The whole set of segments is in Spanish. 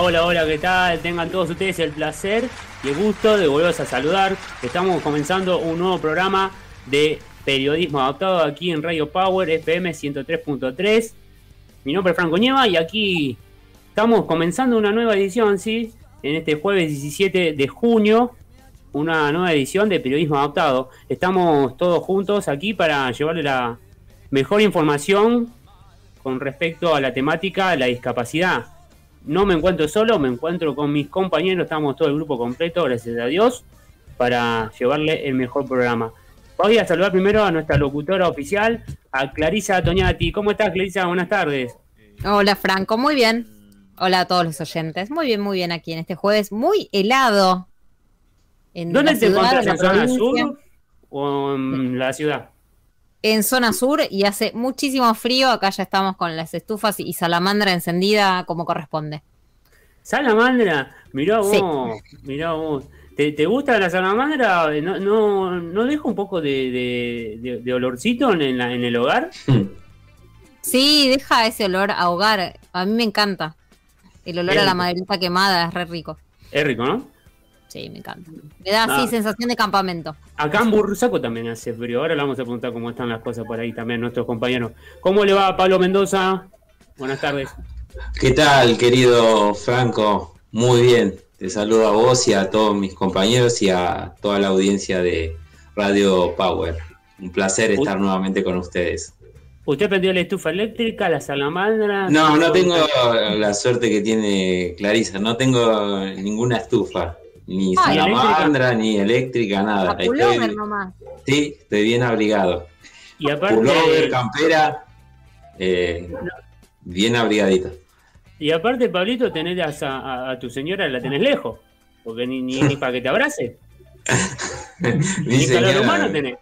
Hola, hola, ¿qué tal? Tengan todos ustedes el placer y el gusto de volverlos a saludar. Estamos comenzando un nuevo programa de periodismo adaptado aquí en Radio Power FM 103.3. Mi nombre es Franco Nieva y aquí estamos comenzando una nueva edición, ¿sí? En este jueves 17 de junio, una nueva edición de periodismo adaptado. Estamos todos juntos aquí para llevarle la mejor información con respecto a la temática de la discapacidad no me encuentro solo, me encuentro con mis compañeros, estamos todo el grupo completo, gracias a Dios, para llevarle el mejor programa. Voy a saludar primero a nuestra locutora oficial, a Clarisa Toñati. ¿Cómo estás, Clarisa? Buenas tardes. Hola, Franco, muy bien. Hola a todos los oyentes. Muy bien, muy bien aquí en este jueves, muy helado. ¿Dónde te encuentras? ¿En zona sur o en la ciudad? En zona sur y hace muchísimo frío. Acá ya estamos con las estufas y salamandra encendida como corresponde. Salamandra, mirá vos, mirá vos. ¿Te, gusta la salamandra? ¿No, no, no deja un poco de, olorcito en, en el hogar? Sí, deja ese olor a hogar. A mí me encanta. El olor a la maderita quemada es re rico. Es rico, ¿no? Sí, me encanta. Me da así ah. sensación de campamento. Acá en Bursaco también hace frío. Ahora le vamos a preguntar cómo están las cosas por ahí también nuestros compañeros. ¿Cómo le va a Pablo Mendoza? Buenas tardes. ¿Qué tal, querido Franco? Muy bien. Te saludo a vos y a todos mis compañeros y a toda la audiencia de Radio Power. Un placer estar nuevamente con ustedes. ¿Usted prendió la estufa eléctrica, la salamandra? No, no tengo la suerte que tiene Clarisa, no tengo ninguna estufa ni ah, salamandra, ni eléctrica, nada. estoy, nomás. Sí, estoy bien abrigado. Y aparte, pullover, campera, eh, bien abrigadito. Y aparte, Pablito, tener a, a, tu señora la tenés lejos, porque ni, ni, para que te abrace. ni calor humano tenés.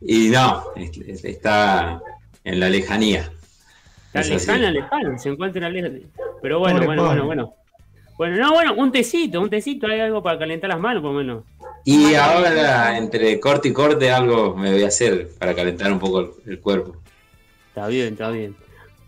Y no, está en la lejanía. Está lejana, lejana, se encuentra lejana. Pero bueno, bueno, bueno, bueno. Bueno, no, bueno, un tecito, un tecito, hay algo para calentar las manos, por lo menos. Y ahora, entre corte y corte, algo me voy a hacer para calentar un poco el, cuerpo. Está bien, está bien.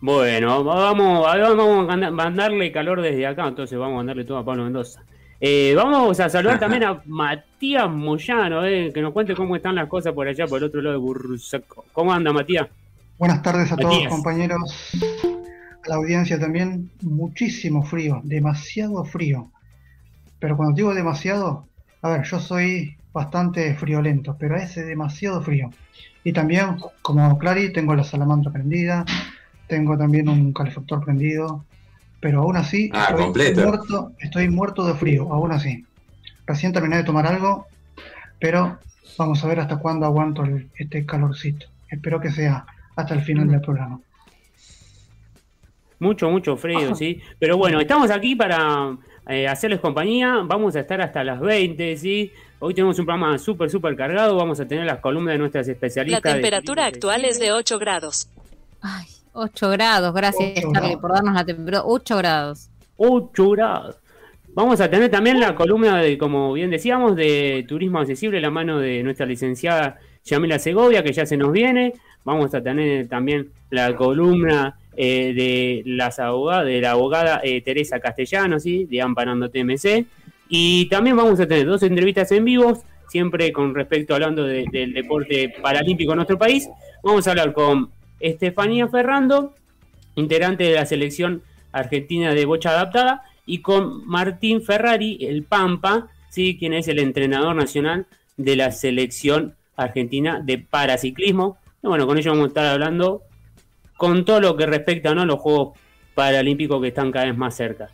Bueno, vamos, vamos a mandarle calor desde acá, entonces vamos a mandarle todo a Pablo Mendoza. Eh, vamos a saludar también a Matías Moyano, eh, que nos cuente cómo están las cosas por allá, por el otro lado de Bursaco. ¿Cómo anda, Matías? Buenas tardes a todos, compañeros la audiencia también, muchísimo frío, demasiado frío. Pero cuando digo demasiado, a ver, yo soy bastante friolento, pero es demasiado frío. Y también, como Clary, tengo la salamandra prendida, tengo también un calefactor prendido, pero aún así ah, estoy, muerto, estoy muerto de frío, aún así. Recién terminé de tomar algo, pero vamos a ver hasta cuándo aguanto este calorcito. Espero que sea hasta el final del programa. Mucho, mucho frío, sí. Pero bueno, estamos aquí para eh, hacerles compañía. Vamos a estar hasta las 20, ¿sí? Hoy tenemos un programa súper, súper cargado. Vamos a tener las columnas de nuestras especialistas. La temperatura actual es de 8 grados. Ay, 8 grados. Gracias, Charlie, por darnos la temperatura. 8 grados. 8 grados. Vamos a tener también la columna, de, como bien decíamos, de turismo accesible, la mano de nuestra licenciada Yamila Segovia, que ya se nos viene. Vamos a tener también la columna eh, de, las abogadas, de la abogada eh, Teresa Castellano, ¿sí? de Amparando TMC. Y también vamos a tener dos entrevistas en vivos, siempre con respecto hablando del deporte paralímpico en nuestro país. Vamos a hablar con Estefanía Ferrando, integrante de la selección argentina de bocha adaptada, y con Martín Ferrari, el Pampa, ¿sí? quien es el entrenador nacional de la selección argentina de paraciclismo. Y bueno, con ellos vamos a estar hablando con todo lo que respecta a los Juegos Paralímpicos que están cada vez más cerca.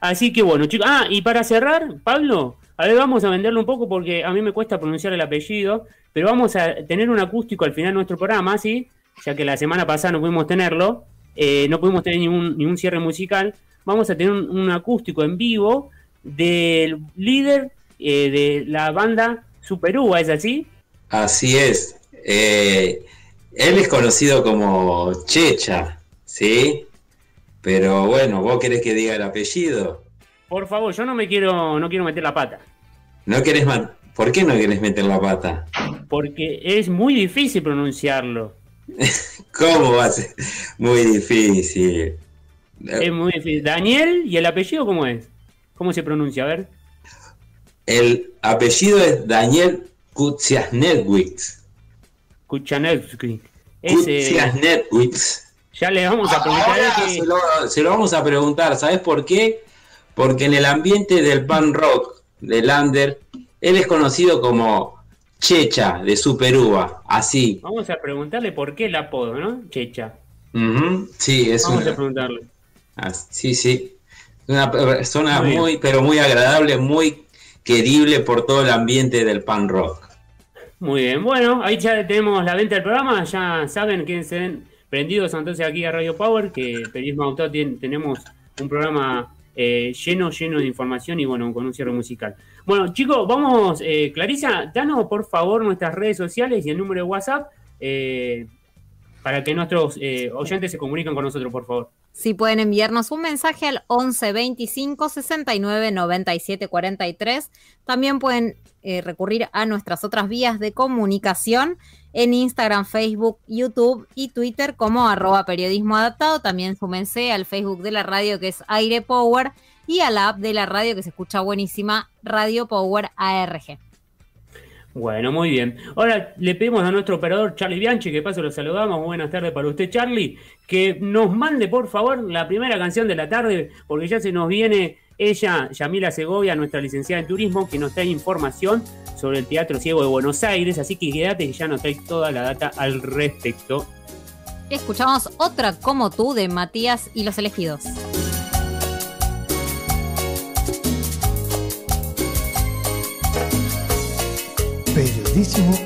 Así que bueno, chicos. Ah, y para cerrar, Pablo, a ver, vamos a venderlo un poco porque a mí me cuesta pronunciar el apellido, pero vamos a tener un acústico al final de nuestro programa, ¿sí? Ya que la semana pasada no pudimos tenerlo, eh, no pudimos tener ningún, cierre musical. Vamos a tener un, acústico en vivo del líder eh, de la banda Super ¿es así? Así es. Eh, él es conocido como Checha, ¿sí? Pero bueno, ¿vos querés que diga el apellido? Por favor, yo no me quiero, no quiero meter la pata. ¿No querés ¿Por qué no querés meter la pata? Porque es muy difícil pronunciarlo. ¿Cómo va a ser? Muy difícil. Es muy difícil. Daniel, ¿y el apellido cómo es? ¿Cómo se pronuncia? A ver. El apellido es Daniel Kutsiasnetwitz. Ya le vamos a preguntar. se, lo, vamos a preguntar, ¿sabes por qué? Porque en el ambiente del pan rock, de Lander, él es conocido como Checha de Superúa, así. Vamos a preguntarle por qué el apodo, ¿no? Checha. Sí, es Vamos a preguntarle. Ah, sí, sí. Una persona muy, pero muy agradable, muy querible por todo el ambiente del pan rock. Muy bien, bueno, ahí ya tenemos la venta del programa, ya saben quiénes se ven prendidos entonces aquí a Radio Power, que Periodismo Autor tenemos un programa eh, lleno, lleno de información y bueno, con un cierre musical. Bueno, chicos, vamos, eh, Clarisa, danos por favor nuestras redes sociales y el número de WhatsApp eh, para que nuestros eh, oyentes se comuniquen con nosotros, por favor. Sí, pueden enviarnos un mensaje al 11 25 69 97 43. También pueden eh, recurrir a nuestras otras vías de comunicación en Instagram, Facebook, YouTube y Twitter como arroba periodismo adaptado. También súmense al Facebook de la radio que es Aire Power y a la app de la radio que se escucha buenísima, Radio Power ARG. Bueno, muy bien. Ahora le pedimos a nuestro operador Charlie Bianchi, que paso lo saludamos, buenas tardes para usted Charlie, que nos mande por favor la primera canción de la tarde, porque ya se nos viene ella, Yamila Segovia, nuestra licenciada en turismo, que nos trae información sobre el Teatro Ciego de Buenos Aires, así que quédate que ya nos trae toda la data al respecto. Escuchamos otra como tú de Matías y los elegidos. Periodismo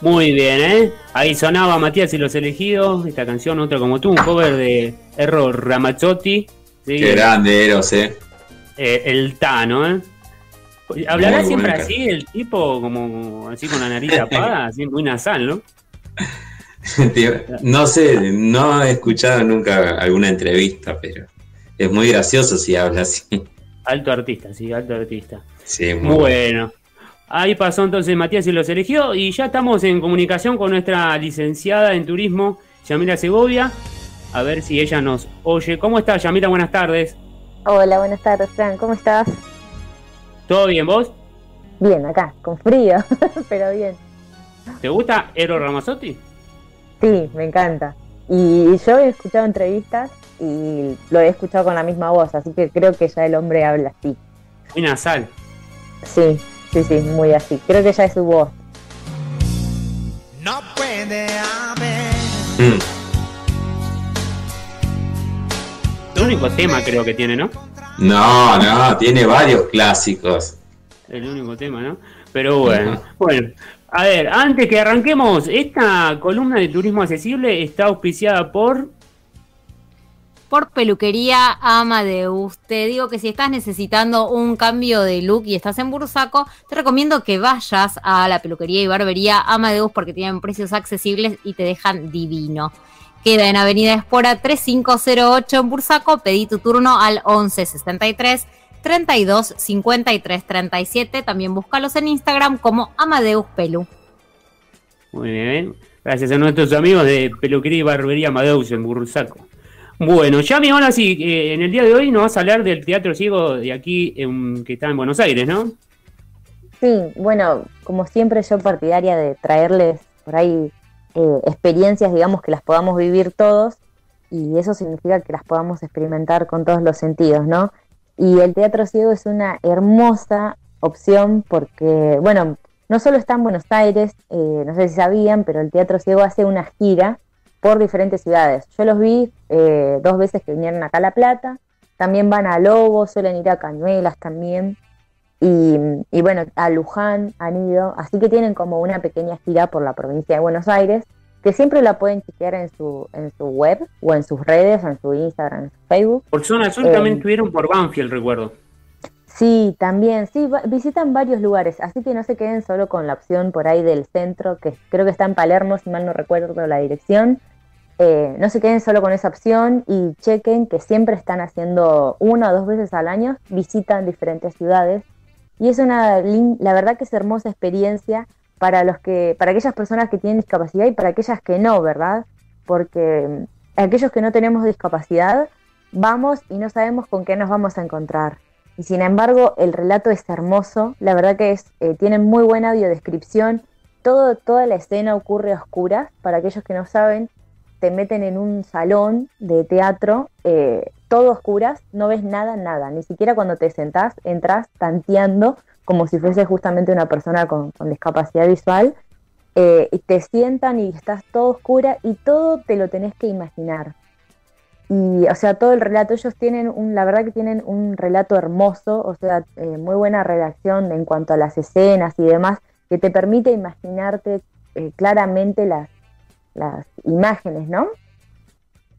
muy bien, ¿eh? Ahí sonaba Matías y los elegidos, esta canción, otra como tú, un cover de Error Ramazzotti. Qué grande Eros, ¿eh? ¿eh? el Tano, ¿eh? Hablará siempre así, el tipo, como así con la nariz tapada, así muy nasal, ¿no? no sé, no he escuchado nunca alguna entrevista, pero es muy gracioso si habla así. Alto artista, sí, alto artista. Sí, muy bueno. Ahí pasó entonces Matías y los eligió y ya estamos en comunicación con nuestra licenciada en turismo, Yamila Segovia. A ver si ella nos oye. ¿Cómo estás, Yamila? Buenas tardes. Hola, buenas tardes, Fran. ¿Cómo estás? ¿Todo bien, vos? Bien, acá, con frío, pero bien. ¿Te gusta Ero Ramazzotti? Sí, me encanta. Y yo he escuchado entrevistas y lo he escuchado con la misma voz, así que creo que ya el hombre habla así. Muy nasal. Sí, sí, sí, muy así. Creo que ya es su voz. No puede haber. Mm. El único tema creo que tiene, ¿no? No, no, tiene varios clásicos. El único tema, ¿no? Pero bueno, bueno, a ver, antes que arranquemos, esta columna de turismo accesible está auspiciada por por Peluquería Amadeus. Te digo que si estás necesitando un cambio de look y estás en Bursaco, te recomiendo que vayas a la peluquería y barbería Amadeus porque tienen precios accesibles y te dejan divino. Queda en Avenida Espora 3508 en Bursaco. Pedí tu turno al 1163 32 53 37. También búscalos en Instagram como Amadeus Pelu. Muy bien. Gracias a nuestros amigos de Peluquería y Barbería Amadeus en Bursaco. Bueno, ya mi ahora sí, eh, en el día de hoy nos vas a hablar del Teatro Ciego de aquí, que está en Buenos Aires, ¿no? Sí, bueno, como siempre yo partidaria de traerles por ahí eh, experiencias, digamos, que las podamos vivir todos y eso significa que las podamos experimentar con todos los sentidos, ¿no? Y el teatro ciego es una hermosa opción porque, bueno, no solo está en Buenos Aires, eh, no sé si sabían, pero el teatro ciego hace una gira por diferentes ciudades. Yo los vi eh, dos veces que vinieron acá a La Plata, también van a Lobo, suelen ir a Cañuelas también, y, y, bueno, a Luján han ido, así que tienen como una pequeña gira por la provincia de Buenos Aires, que siempre la pueden chequear en su, en su web o en sus redes, en su Instagram, en su Facebook. Por zona sur también estuvieron por Banfield, recuerdo. Sí, también, sí, visitan varios lugares, así que no se queden solo con la opción por ahí del centro, que creo que está en Palermo, si mal no recuerdo la dirección. Eh, no se queden solo con esa opción y chequen que siempre están haciendo una o dos veces al año, visitan diferentes ciudades y es una, la verdad que es hermosa experiencia para los que, para aquellas personas que tienen discapacidad y para aquellas que no, ¿verdad? Porque mm, aquellos que no tenemos discapacidad, vamos y no sabemos con qué nos vamos a encontrar. Y sin embargo, el relato es hermoso, la verdad que es, eh, tiene muy buena audiodescripción, todo, toda la escena ocurre a oscuras, para aquellos que no saben, te meten en un salón de teatro, eh, todo oscuras, no ves nada, nada, ni siquiera cuando te sentás, entras tanteando como si fuese justamente una persona con, discapacidad visual, eh, y te sientan y estás todo oscura y todo te lo tenés que imaginar. Y, o sea, todo el relato, ellos tienen un, la verdad que tienen un relato hermoso, o sea, eh, muy buena redacción en cuanto a las escenas y demás, que te permite imaginarte claramente las, las imágenes, ¿no?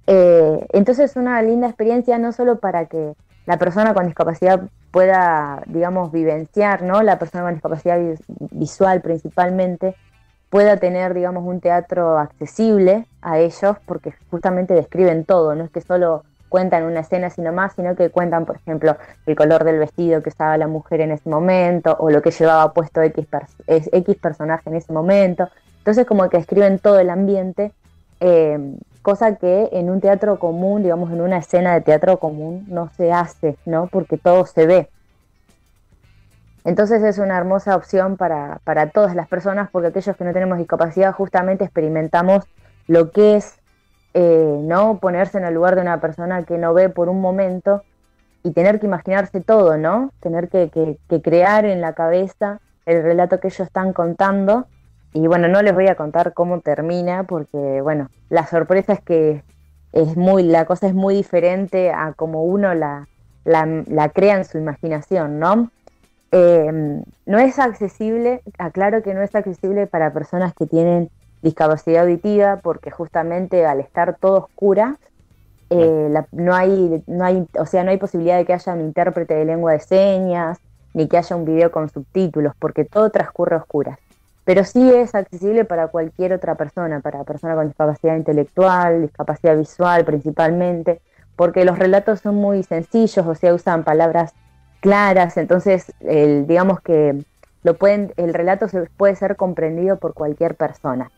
Eh, entonces es una linda experiencia no solo para que la persona con discapacidad pueda, digamos, vivenciar, ¿no? La persona con discapacidad visual principalmente pueda tener, digamos, un teatro accesible a ellos, porque justamente describen todo, no es que solo cuentan una escena sino más, sino que cuentan, por ejemplo, el color del vestido que usaba la mujer en ese momento, o lo que llevaba puesto X, X personaje en ese momento. Entonces como que escriben todo el ambiente, eh, cosa que en un teatro común, digamos en una escena de teatro común, no se hace, ¿no? Porque todo se ve. Entonces es una hermosa opción para, todas las personas, porque aquellos que no tenemos discapacidad justamente experimentamos lo que es eh, no ponerse en el lugar de una persona que no ve por un momento y tener que imaginarse todo, ¿no? Tener que, crear en la cabeza el relato que ellos están contando y bueno, no les voy a contar cómo termina porque, bueno, la sorpresa es que es muy, la cosa es muy diferente a como uno la, la, crea en su imaginación, ¿no? Em, no es accesible, aclaro que no es accesible para personas que tienen discapacidad auditiva porque justamente al estar todo oscura, eh, no hay, no hay, o sea, no hay posibilidad de que haya un intérprete de lengua de señas, ni que haya un video con subtítulos, porque todo transcurre a oscuras. Pero sí es accesible para cualquier otra persona, para persona con discapacidad intelectual, discapacidad visual principalmente, porque los relatos son muy sencillos, o sea, usan palabras claras, entonces el, digamos que lo pueden, el relato se puede ser comprendido por cualquier persona.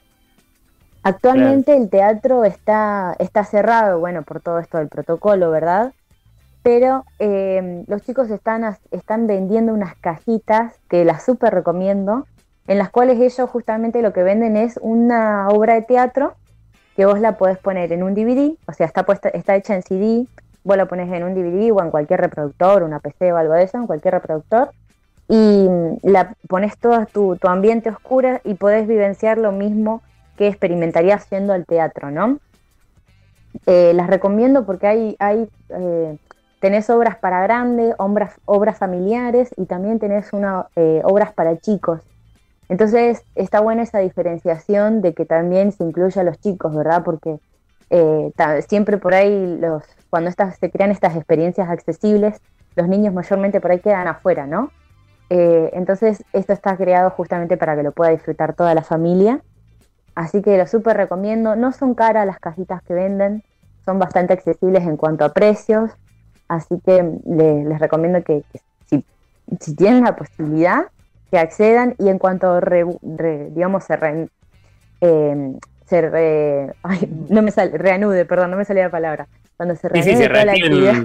Actualmente el teatro está, está cerrado, bueno, por todo esto del protocolo, ¿verdad? Pero em, los chicos están, están vendiendo unas cajitas que las súper recomiendo, en las cuales ellos justamente lo que venden es una obra de teatro que vos la podés poner en un DVD, o sea, está, puesta, está hecha en CD, vos la pones en un DVD o en cualquier reproductor, una PC o algo de eso, en cualquier reproductor, y mm, pones todo tu, tu ambiente oscuro y podés vivenciar lo mismo que experimentaría haciendo al teatro, ¿no? Eh, las recomiendo porque hay, hay eh, tenés obras para grandes, obras, obras familiares y también tenés una, eh, obras para chicos. Entonces está buena esa diferenciación de que también se incluya a los chicos, ¿verdad? Porque siempre por ahí los, cuando estas, se crean estas experiencias accesibles, los niños mayormente por ahí quedan afuera, ¿no? entonces esto está creado justamente para que lo pueda disfrutar toda la familia Así que lo súper recomiendo. No son caras las cajitas que venden, son bastante accesibles en cuanto a precios. Así que les recomiendo que, si, tienen la posibilidad, que accedan. Y en cuanto, digamos, se, em, no me sale, reanude, perdón, no me salía la palabra. Cuando se reanude la actividad.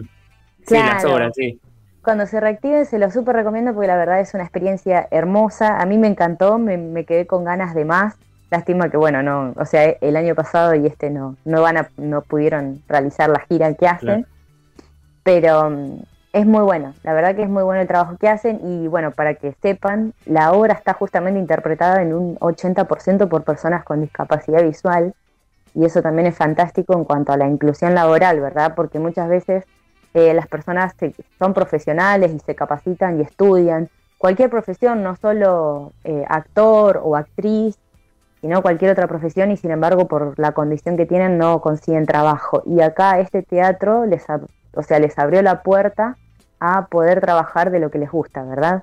Cuando se reactive, se lo súper recomiendo porque la verdad es una experiencia hermosa. A mí me encantó, me quedé con ganas de más Lástima que bueno, no, o sea, el año pasado y este no, no van a, no pudieron realizar la gira que hacen, pero mm, es muy bueno, la verdad que es muy bueno el trabajo que hacen y bueno, para que sepan, la obra está justamente interpretada en un 80% por personas con discapacidad visual y eso también es fantástico en cuanto a la inclusión laboral, ¿verdad? Porque muchas veces eh, las personas son profesionales y se capacitan y estudian, cualquier profesión, no solo eh, actor o actriz, sino cualquier otra profesión y sin embargo por la condición que tienen no consiguen trabajo. Y acá este teatro les, o sea, les abrió la puerta a poder trabajar de lo que les gusta, ¿verdad?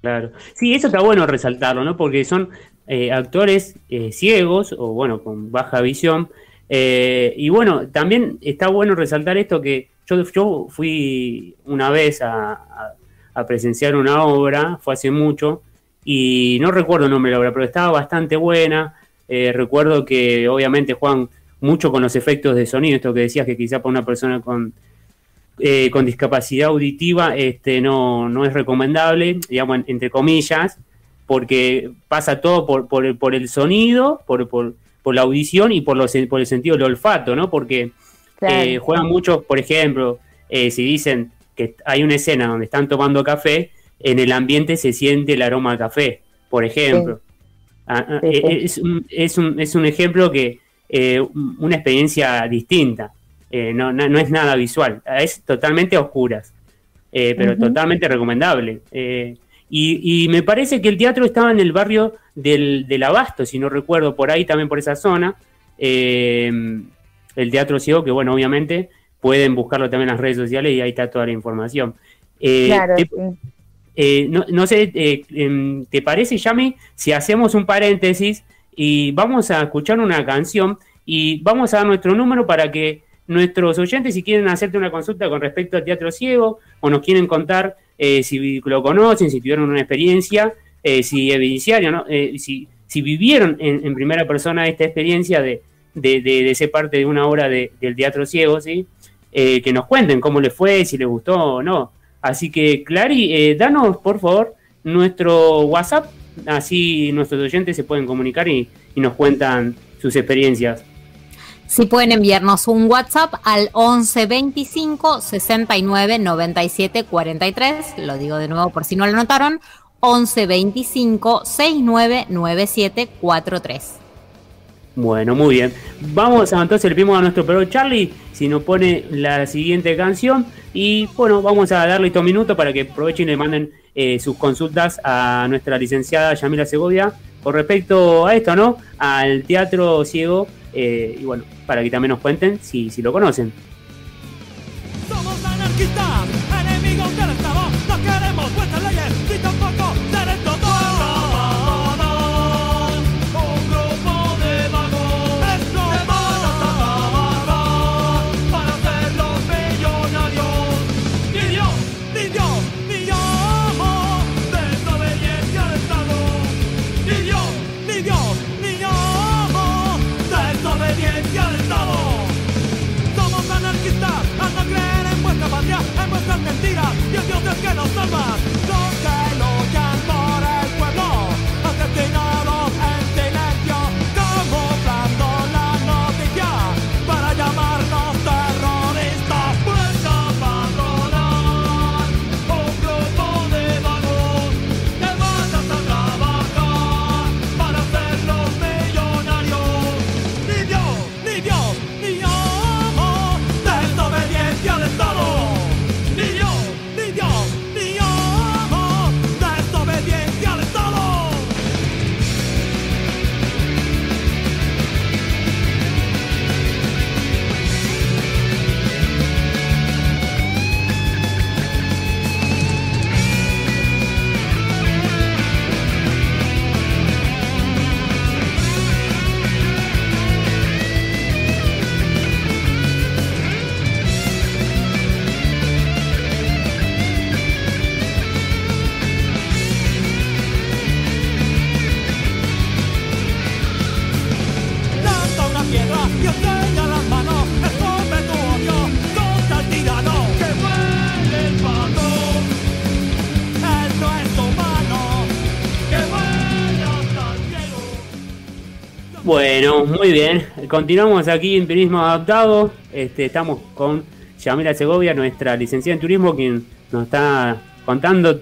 Claro. Sí, eso está bueno resaltarlo, ¿no? Porque son eh, actores eh, ciegos o, bueno, con baja visión. Eh, y bueno, también está bueno resaltar esto que yo, yo fui una vez a presenciar una obra, fue hace mucho, y no recuerdo el nombre de la obra, pero estaba bastante buena. Recuerdo que obviamente Juan mucho con los efectos de sonido, esto que decías que quizá para una persona con, eh, con discapacidad auditiva este, no, no es recomendable, digamos, entre comillas, porque pasa todo por, por, por el sonido, por, por, por, la audición y por, los, por el sentido del olfato, ¿no? Porque eh, juegan mucho, por ejemplo, si dicen que hay una escena donde están tomando café, en el ambiente se siente el aroma a café, por ejemplo. Ah, ah, eh, es, un, es, un, es, un, ejemplo que eh, una experiencia distinta, eh, no, no, es nada visual, es totalmente a oscuras, pero totalmente recomendable. Y, y, me parece que el teatro estaba en el barrio del, del Abasto, si no recuerdo, por ahí también por esa zona. el Teatro Ciego, que bueno, obviamente pueden buscarlo también en las redes sociales y ahí está toda la información. claro, eh, no, sé, eh, em, ¿te parece, Yami, si hacemos un paréntesis y vamos a escuchar una canción y vamos a dar nuestro número para que nuestros oyentes, si quieren hacerte una consulta con respecto al teatro ciego o nos quieren contar eh, si lo conocen, si tuvieron una experiencia, si evidenciaron, ¿no? si, si, vivieron en, primera persona esta experiencia de, de, ser parte de una obra del teatro ciego, ¿sí? que nos cuenten cómo les fue, si les gustó o no. Así que, Clary, eh, danos por favor nuestro WhatsApp, así nuestros oyentes se pueden comunicar y, nos cuentan sus experiencias. Sí, pueden enviarnos un WhatsApp al 11 25 69 97 43. Lo digo de nuevo por si no lo notaron. 11 25 69 97 43. Bueno, muy bien. Vamos a entonces le pedimos a nuestro perro Charlie si nos pone la siguiente canción. Y bueno, vamos a darle estos minutos para que aprovechen y le manden eh, sus consultas a nuestra licenciada Yamila Segovia con respecto a esto, ¿no? Al teatro ciego. Eh, y bueno, para que también nos cuenten si, si lo conocen. Somos anarquistas, enemigos Muy bien. Continuamos aquí en Turismo Adaptado. Este, estamos con Yamila Segovia, nuestra licenciada en turismo, quien nos está contando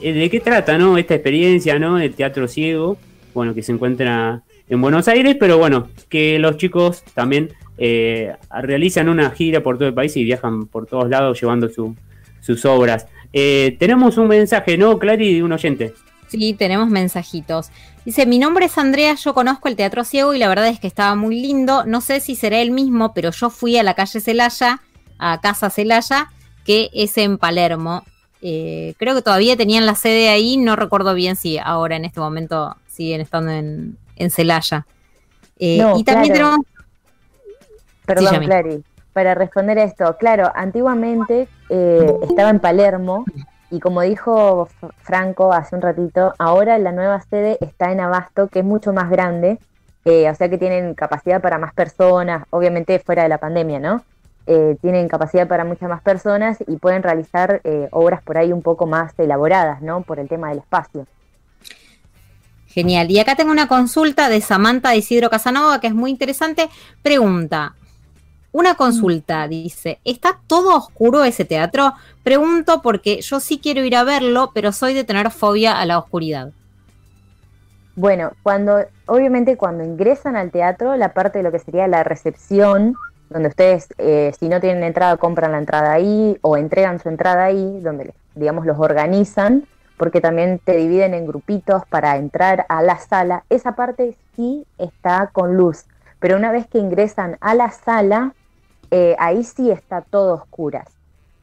eh, de qué trata, ¿no? Esta experiencia, ¿no? El teatro ciego, bueno, que se encuentra en Buenos Aires, pero bueno, que los chicos también eh, realizan una gira por todo el país y viajan por todos lados llevando su- sus obras. Eh, tenemos un mensaje, ¿no, Clary, de un oyente? Sí, tenemos mensajitos. Dice, mi nombre es Andrea, yo conozco el Teatro Ciego y la verdad es que estaba muy lindo. No sé si será el mismo, pero yo fui a la calle Celaya, a Casa Celaya, que es en Palermo. Eh, creo que todavía tenían la sede ahí, no recuerdo bien si ahora en este momento siguen estando en, en Celaya. Eh, No, y también claro. tenemos... Perdón, Yami. Clary, para responder a esto, claro, antiguamente eh, estaba en Palermo y como dijo Franco hace un ratito, ahora la nueva sede está en Abasto, que es mucho más grande, eh, o sea que tienen capacidad para más personas, obviamente fuera de la pandemia, ¿no? Eh, tienen capacidad para muchas más personas y pueden realizar eh, obras por ahí un poco más elaboradas, ¿no? Por el tema del espacio. Genial. Y acá tengo una consulta de Samantha de Isidro Casanova que es muy interesante. Pregunta, una consulta, dice, ¿está todo oscuro ese teatro? Pregunto porque yo sí quiero ir a verlo, pero soy de tener fobia a la oscuridad. Bueno, cuando, obviamente cuando ingresan al teatro, la parte de lo que sería la recepción, donde ustedes, eh, si no tienen entrada, compran la entrada ahí o entregan su entrada ahí, donde, digamos, los organizan, porque también te dividen en grupitos para entrar a la sala. Esa parte sí está con luz, pero una vez que ingresan a la sala, eh, ahí sí está todo oscuras.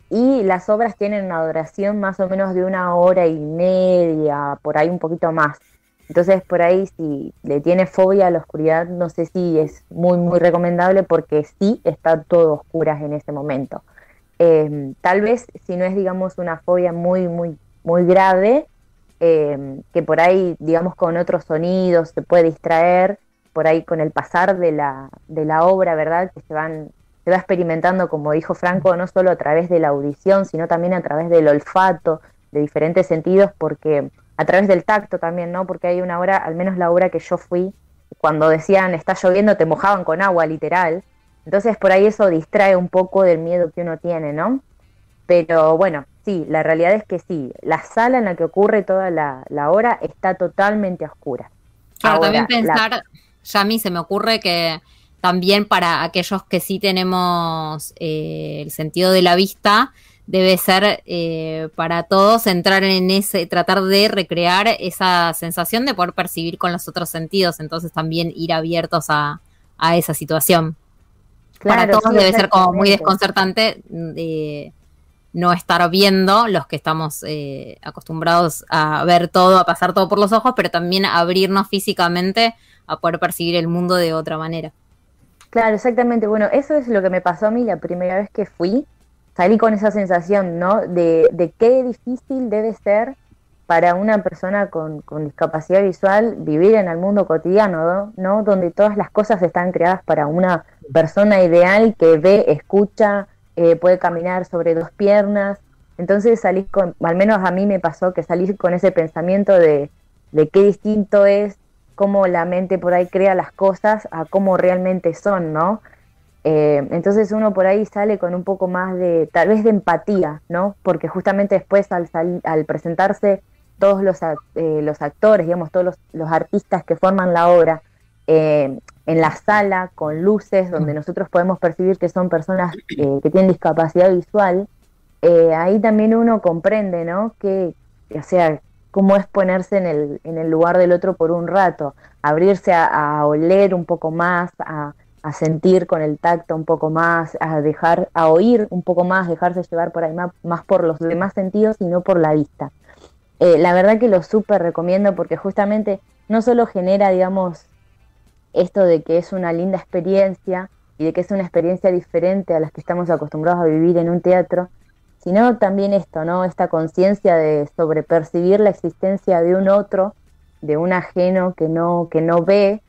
Y las obras tienen una duración más o menos de una hora y media, por ahí un poquito más. Entonces, por ahí, si le tiene fobia a la oscuridad, no sé si es muy, muy recomendable porque sí está todo oscuras en ese momento. Eh, tal vez, si no es, digamos, una fobia muy, muy, muy grave, eh, que por ahí, digamos, con otros sonidos se puede distraer, por ahí con el pasar de la, de la obra, ¿verdad? Que se van se va experimentando, como dijo Franco, no solo a través de la audición, sino también a través del olfato, de diferentes sentidos, porque a través del tacto también, ¿no? Porque hay una hora, al menos la hora que yo fui, cuando decían está lloviendo, te mojaban con agua, literal. Entonces por ahí eso distrae un poco del miedo que uno tiene, ¿no? Pero bueno, sí, la realidad es que sí, la sala en la que ocurre toda la, la obra está totalmente a oscuras. Claro, Ahora, también la- pensar Yami, se me ocurre que también para aquellos que sí tenemos eh, el sentido de la vista, debe ser eh, para todos entrar en ese, tratar de recrear esa sensación de poder percibir con los otros sentidos, entonces también ir abiertos a, a esa situación. para todos debe ser como muy desconcertante de no estar viendo los que estamos eh, acostumbrados a ver todo, a pasar todo por los ojos, pero también abrirnos físicamente a poder percibir el mundo de otra manera. Claro, exactamente. Bueno, eso es lo que me pasó a mí la primera vez que fui salí con esa sensación, ¿no? De, de qué difícil debe ser para una persona con, discapacidad visual vivir en el mundo cotidiano, ¿no? Donde todas las cosas están creadas para una persona ideal que ve, escucha, eh, puede caminar sobre dos piernas. Entonces salí con, al menos a mí me pasó que salí con ese pensamiento de, de qué distinto es cómo la mente por ahí crea las cosas a cómo realmente son, ¿no? Eh, entonces uno por ahí sale con un poco más de, tal vez de empatía, ¿no? Porque justamente después al, al presentarse todos los, eh, los actores, digamos, todos los, artistas que forman la obra eh, en la sala con luces donde mm. nosotros podemos percibir que son personas que tienen discapacidad visual, ahí también uno comprende, ¿no? Que, o sea, cómo es ponerse en el, en el lugar del otro por un rato, abrirse a oler un poco más, a sentir con el tacto un poco más, a dejar, a oír un poco más, dejarse llevar por ahí más, por los demás sentidos y no por la vista. Eh, la verdad que lo súper recomiendo porque justamente no solo genera, digamos, esto de que es una linda experiencia y de que es una experiencia diferente a las que estamos acostumbrados a vivir en un teatro, sino también esto, ¿no? Esta conciencia de sobrepercibir la existencia de un otro, de un ajeno que no, que no ve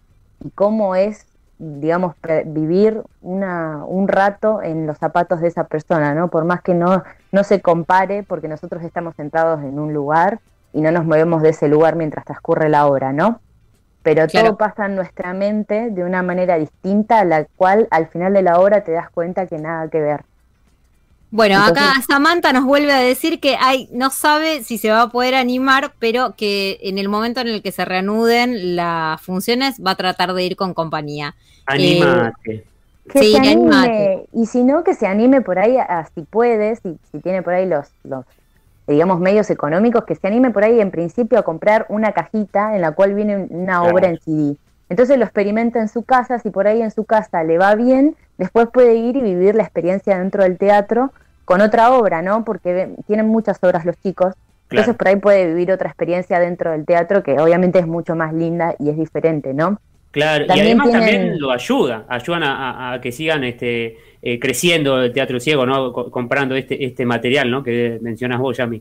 y cómo es digamos, vivir una, un rato en los zapatos de esa persona, ¿no? Por más que no, no se compare, porque nosotros estamos sentados en un lugar y no nos movemos de ese lugar mientras transcurre la hora, ¿no? Pero todo pasa en nuestra mente de una manera distinta a la cual al final de la hora te das cuenta que nada que ver. Bueno, acá Samantha nos vuelve a decir que hay, no sabe si se va a poder animar, pero que en el momento en el que se reanuden las funciones va a tratar de ir con compañía. Animate. Eh, que se anime, y si no, que se anime por ahí, a, si puede, si, si tiene por ahí los, los, digamos, medios económicos, que se anime por ahí en principio a comprar una cajita en la cual viene una obra en CD. Entonces lo experimenta en su casa, si por ahí en su casa le va bien, después puede ir y vivir la experiencia dentro del teatro con otra obra, ¿no? Porque tienen muchas obras los chicos. Entonces por ahí puede vivir otra experiencia dentro del teatro que obviamente es mucho más linda y es diferente, ¿no? Claro, y además también lo ayuda, ayudan a, que sigan este, eh, creciendo el teatro ciego, ¿no? comprando este, este material, ¿no? Que mencionas vos, Yami.